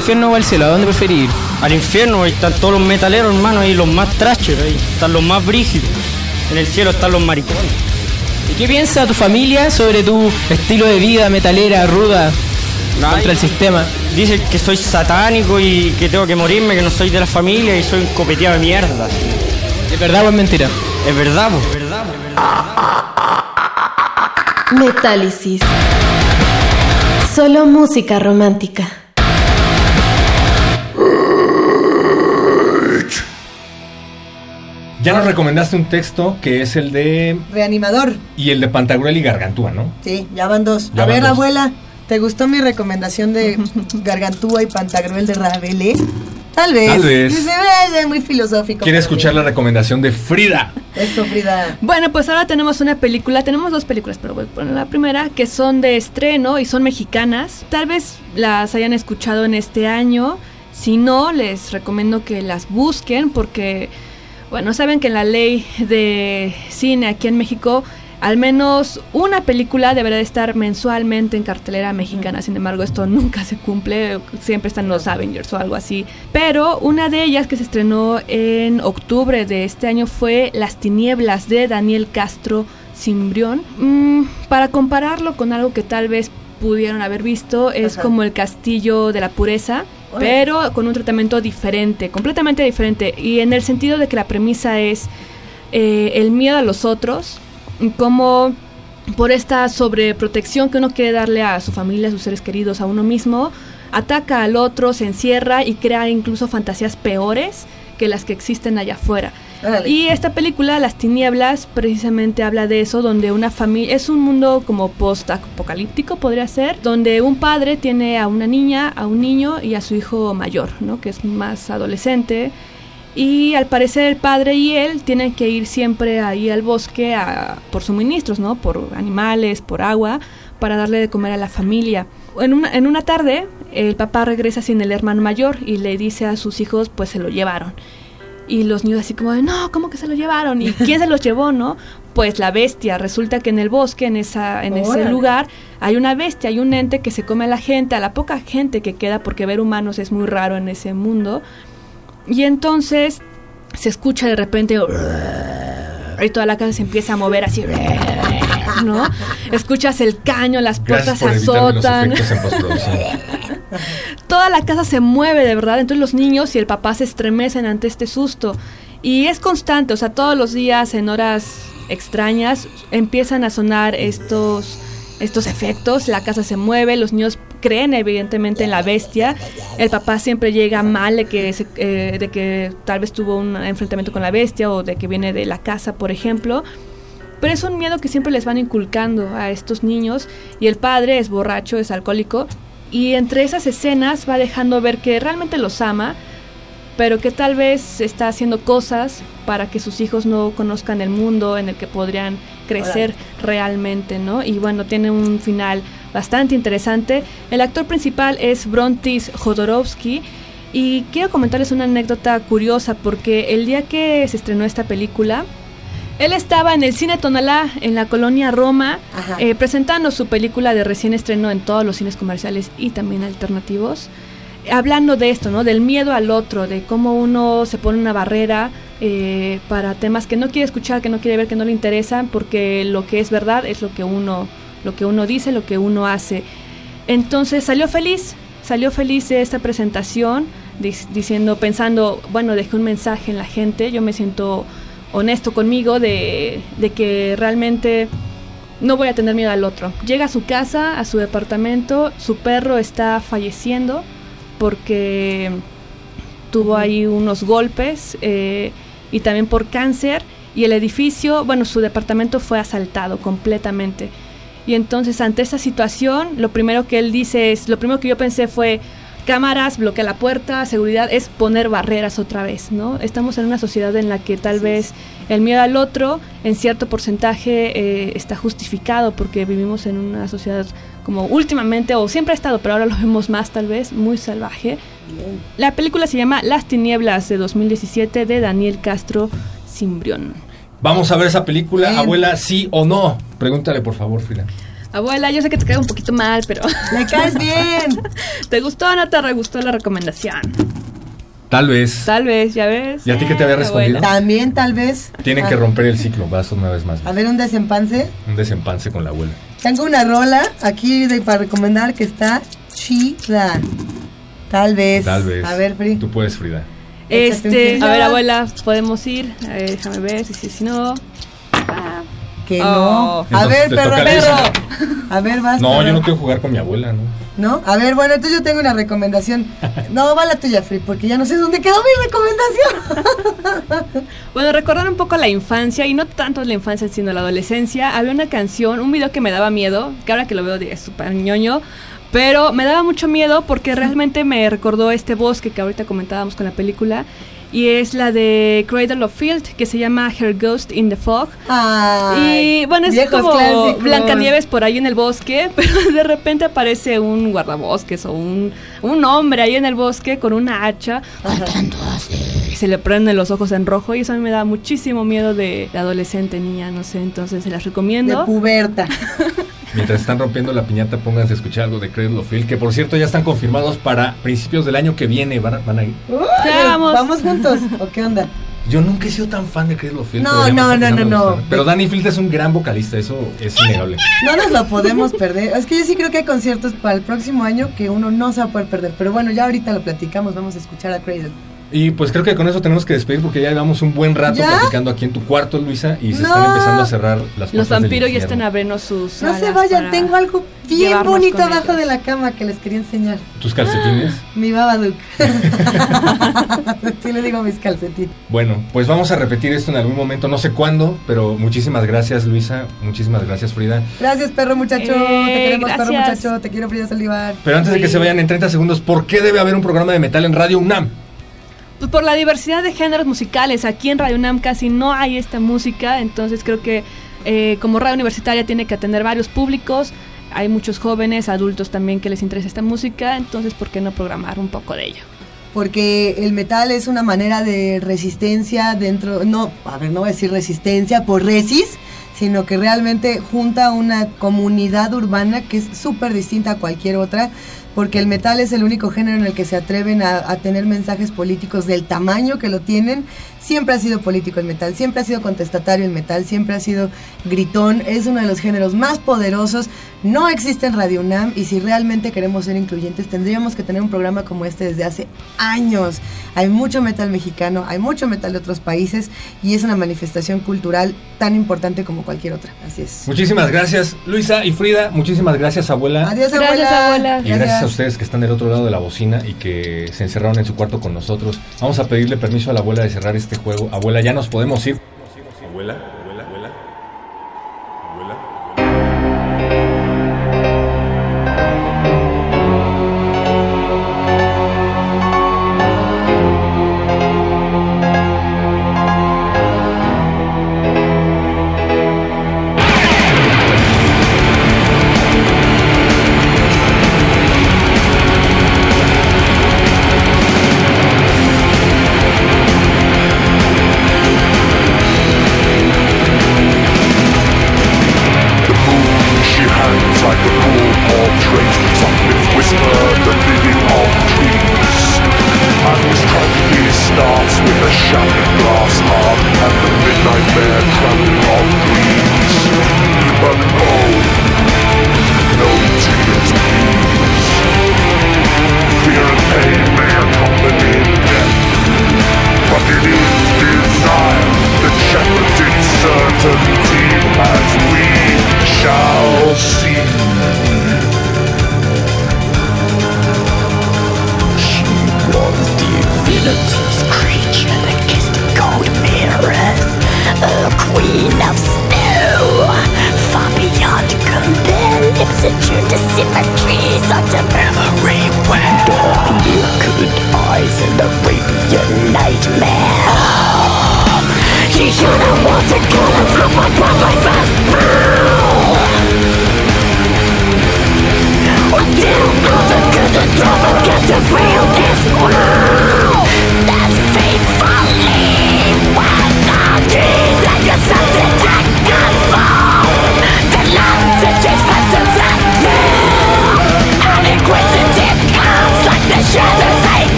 infierno o al cielo? ¿A dónde preferís ir? Al infierno, ahí están todos los metaleros, hermano, ahí los más trashers, ahí están los más brígidos. En el cielo están los maricones. ¿Y qué piensa tu familia sobre tu estilo de vida metalera, ruda, contra el sistema? Dicen que soy satánico y que tengo que morirme, que no soy de la familia y soy un copeteado de mierda. ¿Es verdad o es mentira? Es verdad, po. Metálisis. Solo música romántica. Ya nos recomendaste un texto que es el de. Reanimador. Y el de Pantagruel y Gargantúa, ¿no? Sí, ya van dos. Ya a van ver, dos. abuela, ¿te gustó mi recomendación de Gargantúa y Pantagruel de Rabelais? Tal vez. Tal vez. Se ve muy filosófico. Quiere escuchar la recomendación de Frida. Eso, Frida. Bueno, pues ahora tenemos una película, tenemos dos películas, pero voy a poner la primera, que son de estreno y son mexicanas. Tal vez las hayan escuchado en este año. Si no, les recomiendo que las busquen porque, bueno, saben que en la ley de cine aquí en México, al menos una película deberá de estar mensualmente en cartelera mexicana. Sin embargo, esto nunca se cumple. Siempre están los Avengers o algo así. Pero una de ellas que se estrenó en octubre de este año fue Las Tinieblas de Daniel Castro Cimbrión. Mm, para compararlo con algo que tal vez pudieron haber visto, es Ajá. como El Castillo de la Pureza. Pero con un tratamiento diferente, completamente diferente. Y en el sentido de que la premisa es eh, el miedo a los otros, como por esta sobreprotección que uno quiere darle a su familia, a sus seres queridos, a uno mismo, ataca al otro, se encierra y crea incluso fantasías peores que las que existen allá afuera. Y esta película, Las Tinieblas, precisamente habla de eso, donde una familia, es un mundo como post-apocalíptico, podría ser, donde un padre tiene a una niña, a un niño y a su hijo mayor, ¿no? Que es más adolescente. Y al parecer el padre y él tienen que ir siempre ahí al bosque por suministros, ¿no? Por animales, por agua, para darle de comer a la familia. En una, en una tarde, el papá regresa sin el hermano mayor y le dice a sus hijos, pues se lo llevaron. Y los niños así como de, no, ¿cómo que se lo llevaron? ¿Y quién se los llevó, no? Pues la bestia. Resulta que en el bosque, en, esa, en ese lugar, hay una bestia, hay un ente que se come a la gente, a la poca gente que queda, porque ver humanos es muy raro en ese mundo. Y entonces se escucha de repente... Y toda la casa se empieza a mover así... ¿No? Escuchas el caño, las puertas los azotan. efectos en postproducción. Toda la casa se mueve de verdad, entonces los niños y el papá se estremecen ante este susto. Y es constante, o sea, todos los días en horas extrañas empiezan a sonar estos, estos efectos, la casa se mueve, los niños creen evidentemente en la bestia, el papá siempre llega mal de que, se- eh, de que tal vez tuvo un enfrentamiento con la bestia o de que viene de la casa, por ejemplo. Pero es un miedo que siempre les van inculcando a estos niños. Y el padre es borracho, es alcohólico y entre esas escenas va dejando ver que realmente los ama, pero que tal vez está haciendo cosas para que sus hijos no conozcan el mundo en el que podrían crecer realmente, ¿no? Y bueno, tiene un final bastante interesante. El actor principal es Brontis Jodorowsky y quiero comentarles una anécdota curiosa porque el día que se estrenó esta película, él estaba en el cine Tonalá, en la colonia Roma, eh, presentando su película de recién estreno en todos los cines comerciales y también alternativos. Hablando de esto, ¿no? Del miedo al otro, de cómo uno se pone una barrera eh, para temas que no quiere escuchar, que no quiere ver, que no le interesan, porque lo que es verdad es lo que uno, lo que uno dice, lo que uno hace. Entonces salió feliz, salió feliz de esta presentación, diciendo, pensando, bueno, dejé un mensaje en la gente, yo me siento honesto conmigo de, de que realmente no voy a tener miedo al otro. Llega a su casa, a su departamento, su perro está falleciendo porque tuvo ahí unos golpes eh, y también por cáncer y el edificio, bueno, su departamento fue asaltado completamente. Y entonces ante esta situación, lo primero que él dice es, lo primero que yo pensé fue cámaras, bloquea la puerta, seguridad, es poner barreras otra vez, ¿no? Estamos en una sociedad en la que tal vez el miedo al otro en cierto porcentaje eh, está justificado porque vivimos en una sociedad como últimamente, o siempre ha estado, pero ahora lo vemos más tal vez, muy salvaje. La película se llama Las Tinieblas de 2017 de Daniel Castro Cimbrión. Vamos a ver esa película, abuela, sí o no. Pregúntale por favor, Frida. Abuela, yo sé que te cae un poquito mal, pero... ¡Le caes bien! ¿Te gustó o no te re gustó la recomendación? Tal vez. Tal vez, ya ves. ¿Y a ti qué te había respondido? abuela. También, tal vez. Tienen que romper el ciclo, vas una vez más. A ver, un desempance. Un desempance con la abuela. Tengo una rola aquí de, para recomendar que está chida. Tal vez. Tal vez. A ver, Free. Tú puedes, Frida. Este, a ver, abuela, podemos ir. A ver, déjame ver si sí, si no. Que Oh. no. A Entonces ver, te perro, toca a perro. Luisa. A ver, vas. No, perro. yo no quiero jugar con mi abuela, ¿no? ¿No? A ver, bueno, entonces yo tengo una recomendación. No, va la tuya, Free, porque ya no sé dónde quedó mi recomendación. Bueno, recordar un poco la infancia, y no tanto la infancia, sino la adolescencia. Había una canción, un video que me daba miedo, que ahora que lo veo es súper ñoño, pero me daba mucho miedo porque realmente me recordó este bosque que ahorita comentábamos con la película. Y es la de Cradle of Field, que se llama Her Ghost in the Fog. Ay, y bueno, es como clásicos. Blancanieves por ahí en el bosque, pero de repente aparece un guardabosques o un, un hombre ahí en el bosque con una hacha. Se le prenden los ojos en rojo y eso a mí me da muchísimo miedo de, de adolescente, niña, no sé, entonces se las De recomiendo. puberta. Mientras están rompiendo la piñata, pónganse a escuchar algo de Cradle of Filth, que por cierto ya están confirmados para principios del año que viene. Van a, van a ir. Uy, vamos. vamos juntos. ¿O qué onda? Yo nunca he sido tan fan de Cradle of Filth. No, no, no, no, a no. Pero Danny Field es un gran vocalista, eso es innegable. No nos lo podemos perder. Es que yo sí creo que hay conciertos para el próximo año que uno no se va a poder perder. Pero bueno, ya ahorita lo platicamos. Vamos a escuchar a Cradle. Y pues creo que con eso tenemos que despedir porque ya llevamos un buen rato ¿Ya? platicando aquí en tu cuarto, Luisa, y se No. están empezando a cerrar las Los puertas del vampiros ya están abriendo sus No se vayan, tengo algo bien bonito abajo ellos. de la cama que les quería enseñar. ¿Tus calcetines? Mi Babadook. sí le digo mis calcetines. Bueno, pues vamos a repetir esto en algún momento, no sé cuándo, pero muchísimas gracias Luisa, muchísimas gracias Frida. Gracias, perro muchacho. Eh, te queremos, perro gracias. muchacho. Te quiero, Frida Salivar. Pero antes de que se vayan en 30 segundos, ¿por qué debe haber un programa de metal en Radio UNAM? Pues por la diversidad de géneros musicales. Aquí en Radio UNAM casi no hay esta música, entonces creo que eh, como radio universitaria tiene que atender varios públicos. Hay muchos jóvenes, adultos también que les interesa esta música, entonces ¿por qué no programar un poco de ello? Porque el metal es una manera de resistencia dentro, no, a ver, no voy a decir resistencia por resis, sino que realmente junta una comunidad urbana que es súper distinta a cualquier otra, porque el metal es el único género en el que se atreven a, tener mensajes políticos del tamaño que lo tienen. Siempre ha sido político el metal, siempre ha sido contestatario el metal, siempre ha sido gritón, es uno de los géneros más poderosos. No existe en Radio UNAM y si realmente queremos ser incluyentes tendríamos que tener un programa como este desde hace años. Hay mucho metal mexicano, hay mucho metal de otros países y es una manifestación cultural tan importante como cualquier otra. Así es. Muchísimas gracias Luisa y Frida, muchísimas gracias abuela. Adiós, Gracias, abuela. abuela. Y gracias a ustedes que están del otro lado de la bocina y que se encerraron en su cuarto con nosotros. Vamos a pedirle permiso a la abuela de cerrar este juego. Abuela, ya nos podemos ir. Abuela.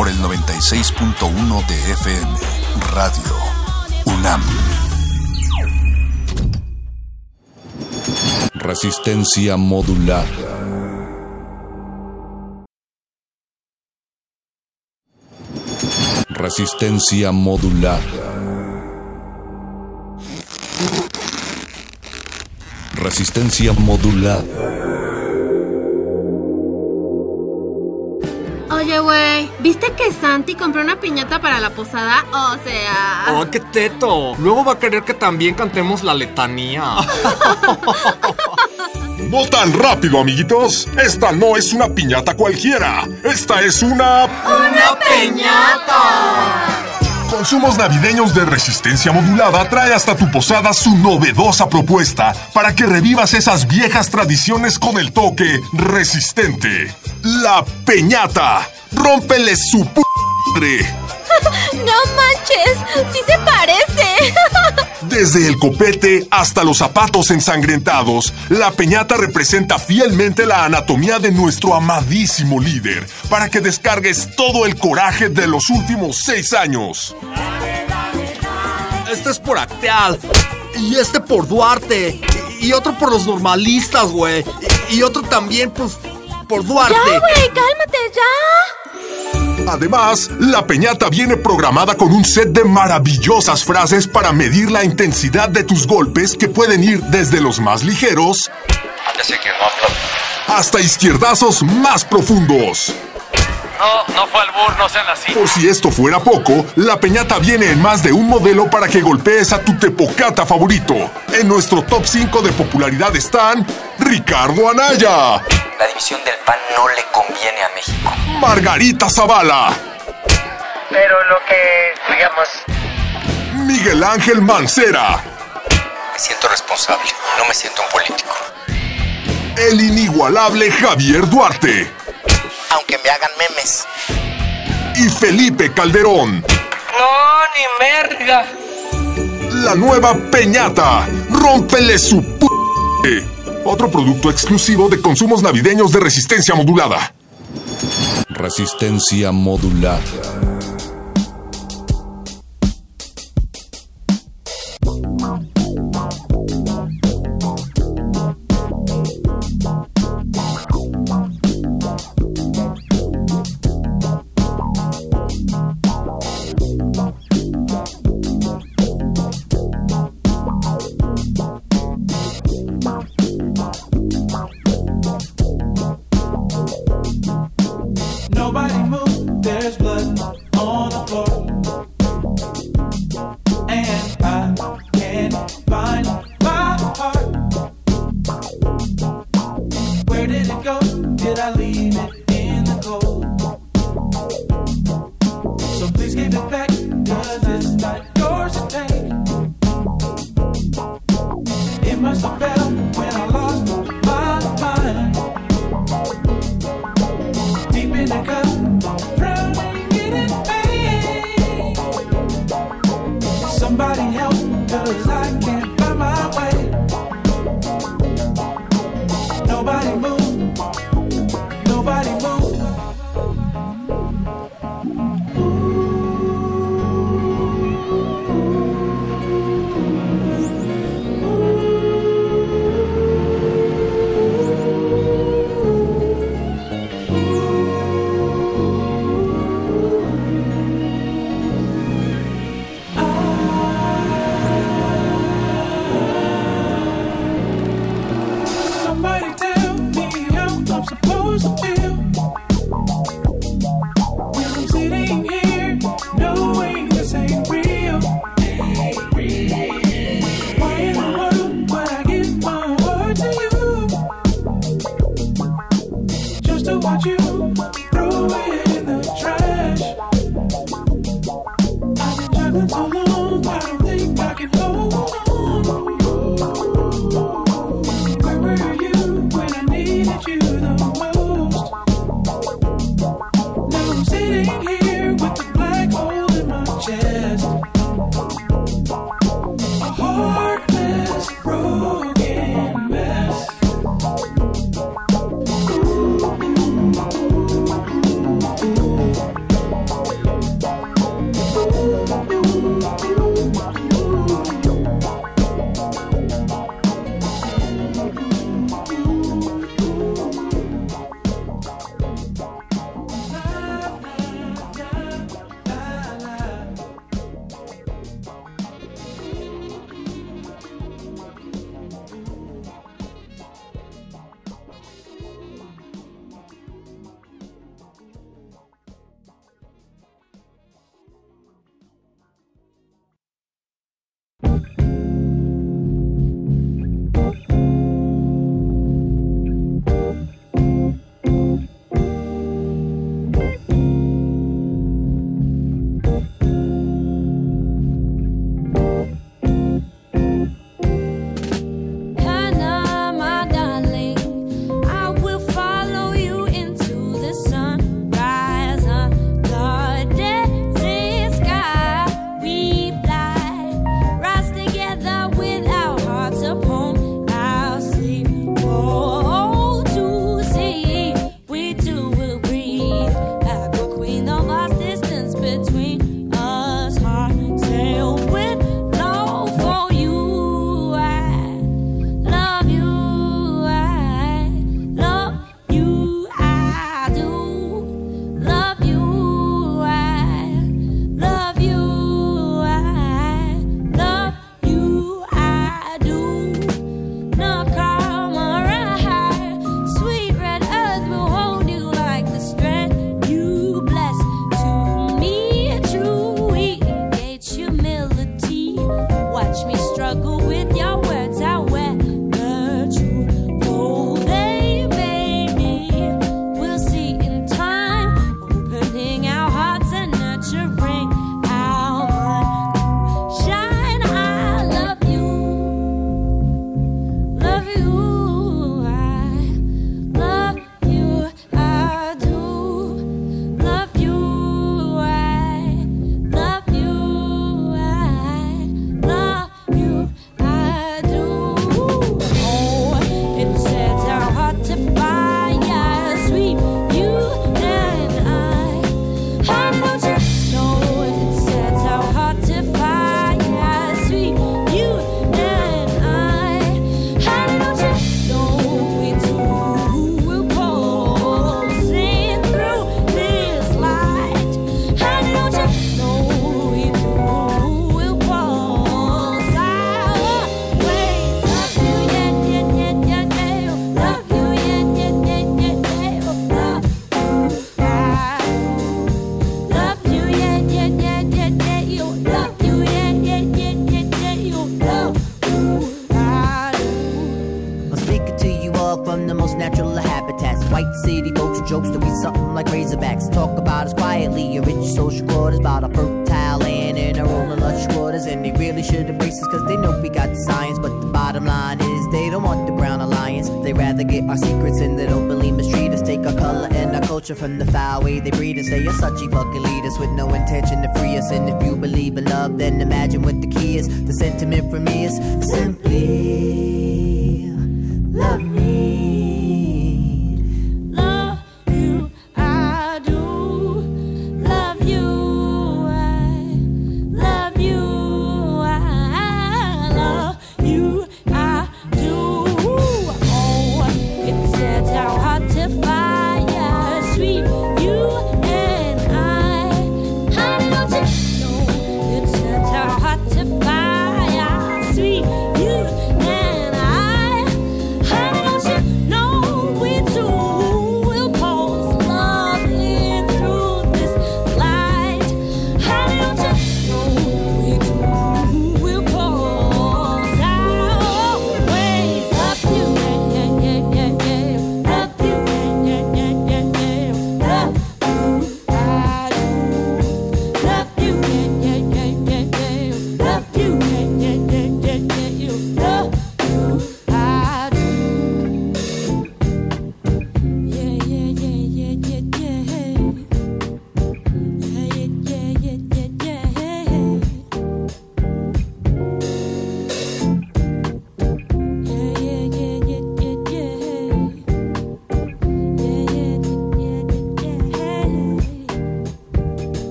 por el 96.1 de FM, Radio UNAM. Resistencia modulada. Resistencia modulada. Resistencia modulada. Oye, güey, ¿viste que Santi compró una piñata para la posada? O sea... ¡Oh, qué teto! Luego va a querer que también cantemos la letanía. No tan rápido, amiguitos. Esta no es una piñata cualquiera. Esta es una... ¡Una piñata! Consumos navideños de resistencia modulada trae hasta tu posada su novedosa propuesta para que revivas esas viejas tradiciones con el toque resistente. La peñata. Rómpele su p. ¡No manches! ¡Sí se parece! Desde el copete hasta los zapatos ensangrentados, la peñata representa fielmente la anatomía de nuestro amadísimo líder, para que descargues todo el coraje de los últimos seis años. Este es por Acteal. Y este por Duarte. Y otro por los normalistas, güey. Y otro también, pues, por Duarte. ¡Ya, güey! ¡Cálmate, ya! Además, la peñata viene programada con un set de maravillosas frases para medir la intensidad de tus golpes que pueden ir desde los más ligeros hasta izquierdazos más profundos. No, no fue albur, no sean así. Por si esto fuera poco, la peñata viene en más de un modelo para que golpees a tu tepocata favorito. En nuestro top 5 de popularidad están Ricardo Anaya, La división del PAN no le conviene a México. Margarita Zavala, Pero lo que, digamos... Miguel Ángel Mancera, Me siento responsable, no me siento un político. el inigualable Javier Duarte Aunque me hagan memes. y Felipe Calderón. No, ni merga. La nueva Peñata. Rómpele su p. Otro producto exclusivo de consumos navideños de resistencia modulada. Resistencia modulada. Such fucking leaders with no intent.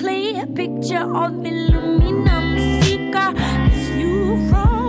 clear picture of me, lumina seeker. It's you from.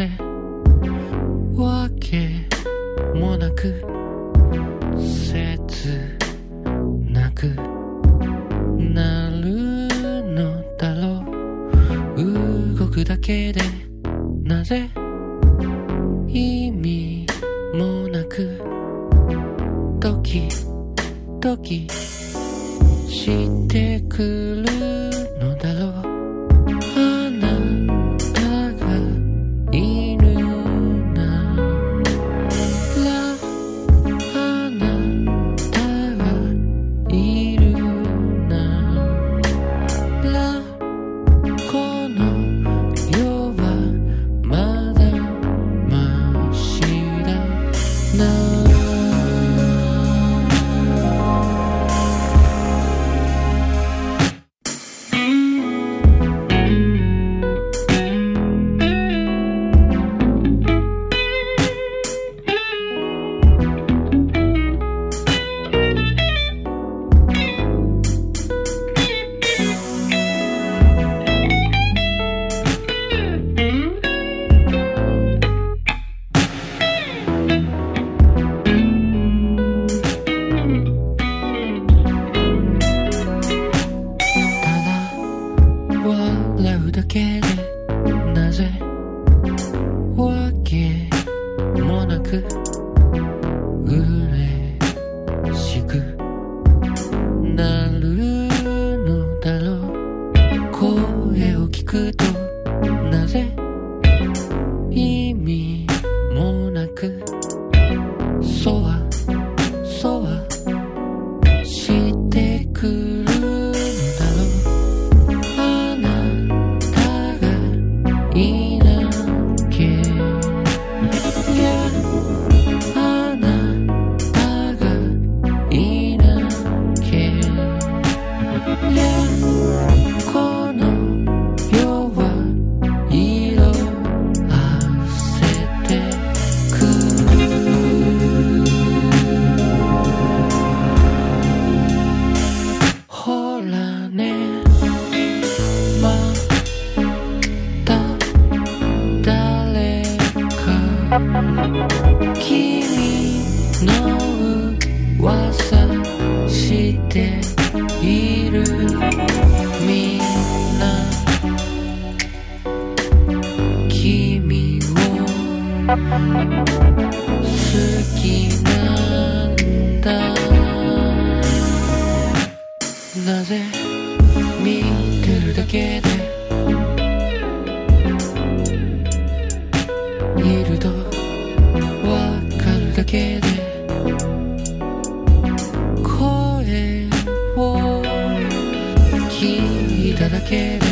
sait que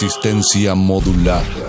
Resistencia modular.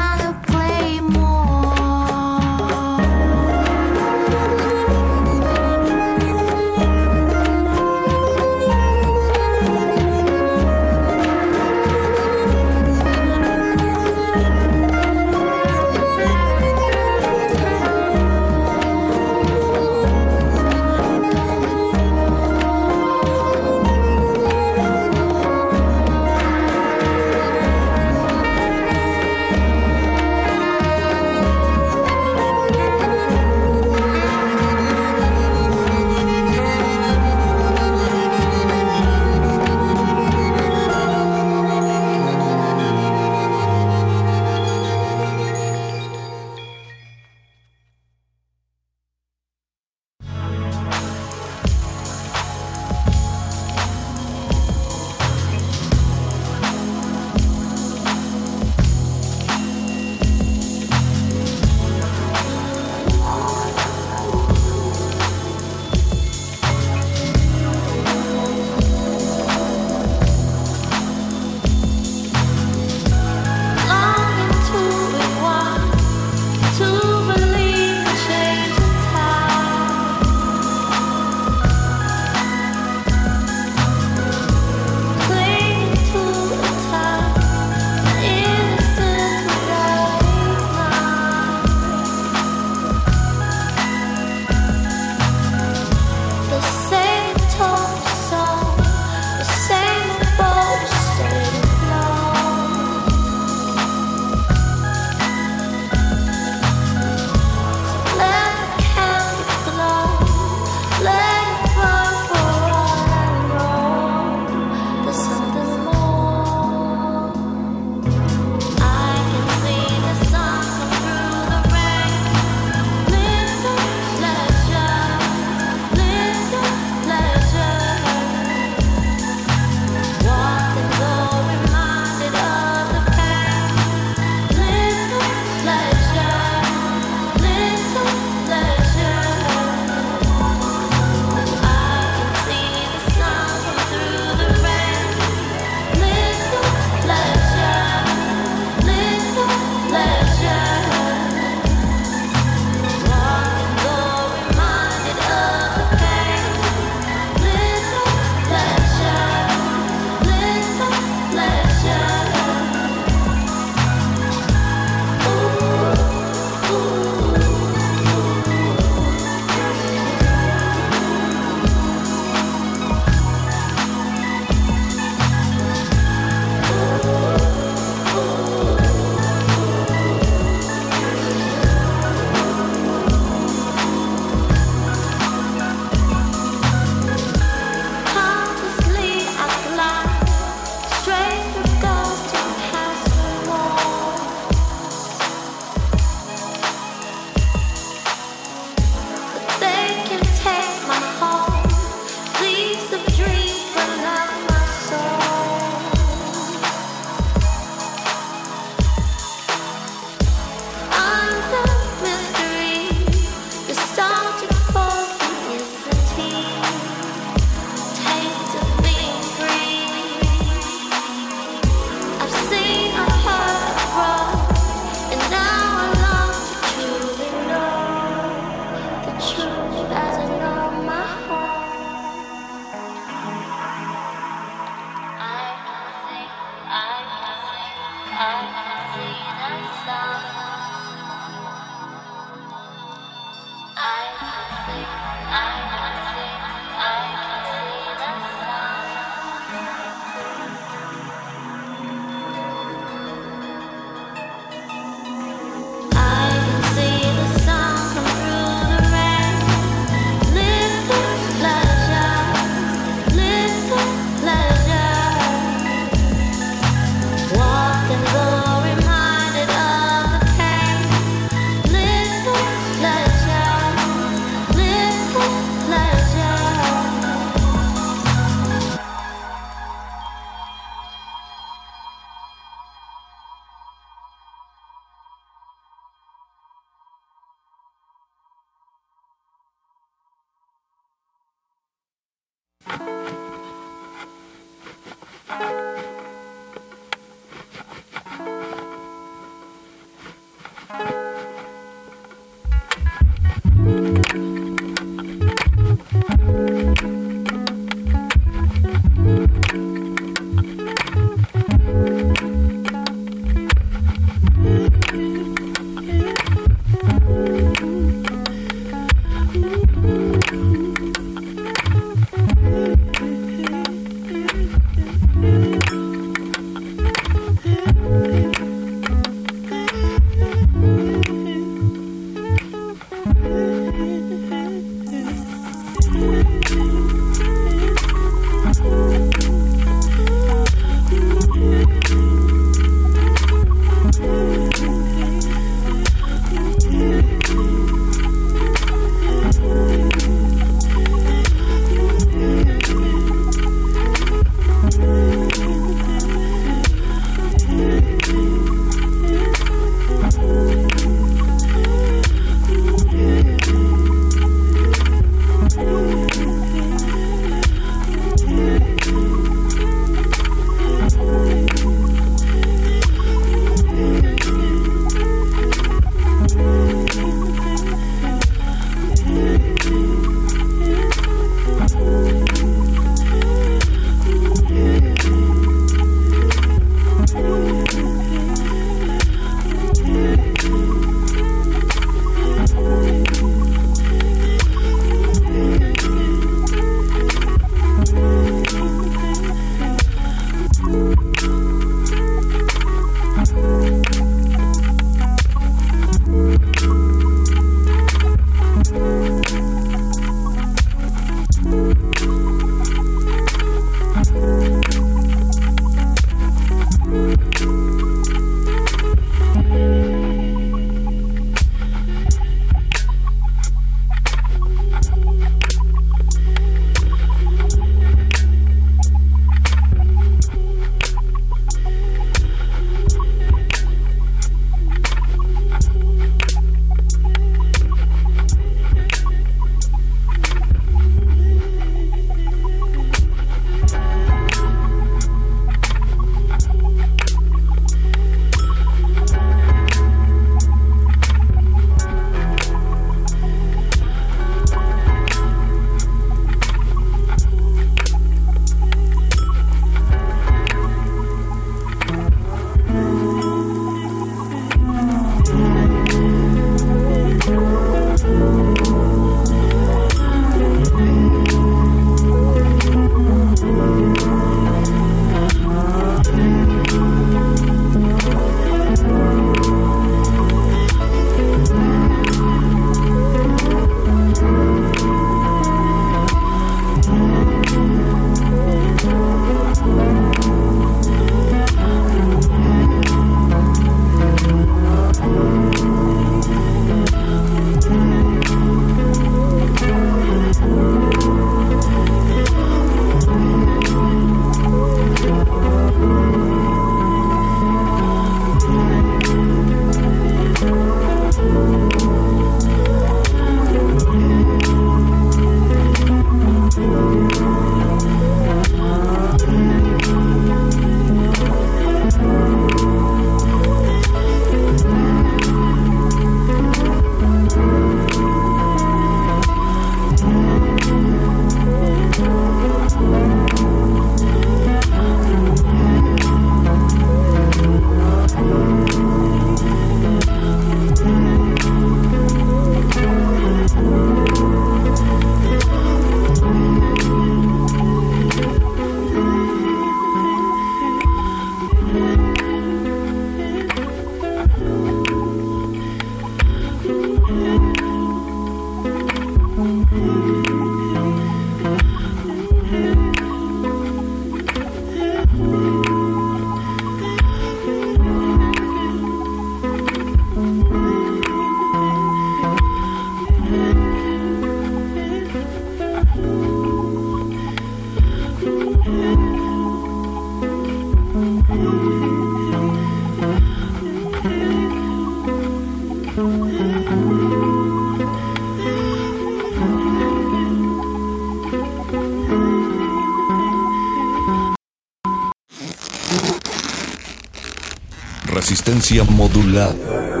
Resistencia modulada.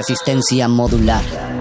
Resistencia modular.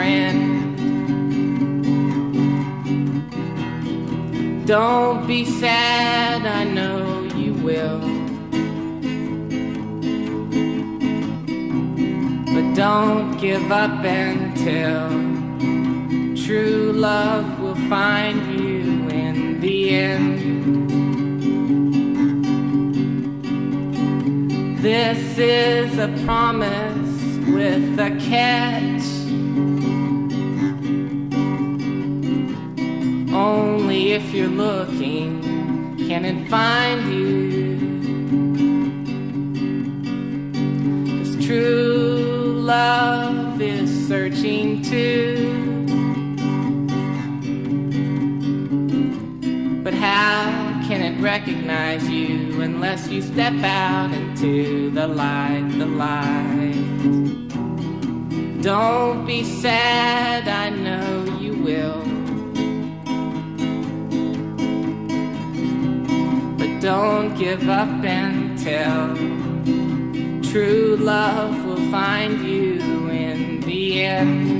Friend. Don't be sad, I know you will. But don't give up until true love will find you in the end. This is a promise with a catch. Only if you're looking can it find you. 'Cause true love is searching too. But how can it recognize you unless you step out into the light, the light? Don't be sad, I don't give up until true love will find you in the end.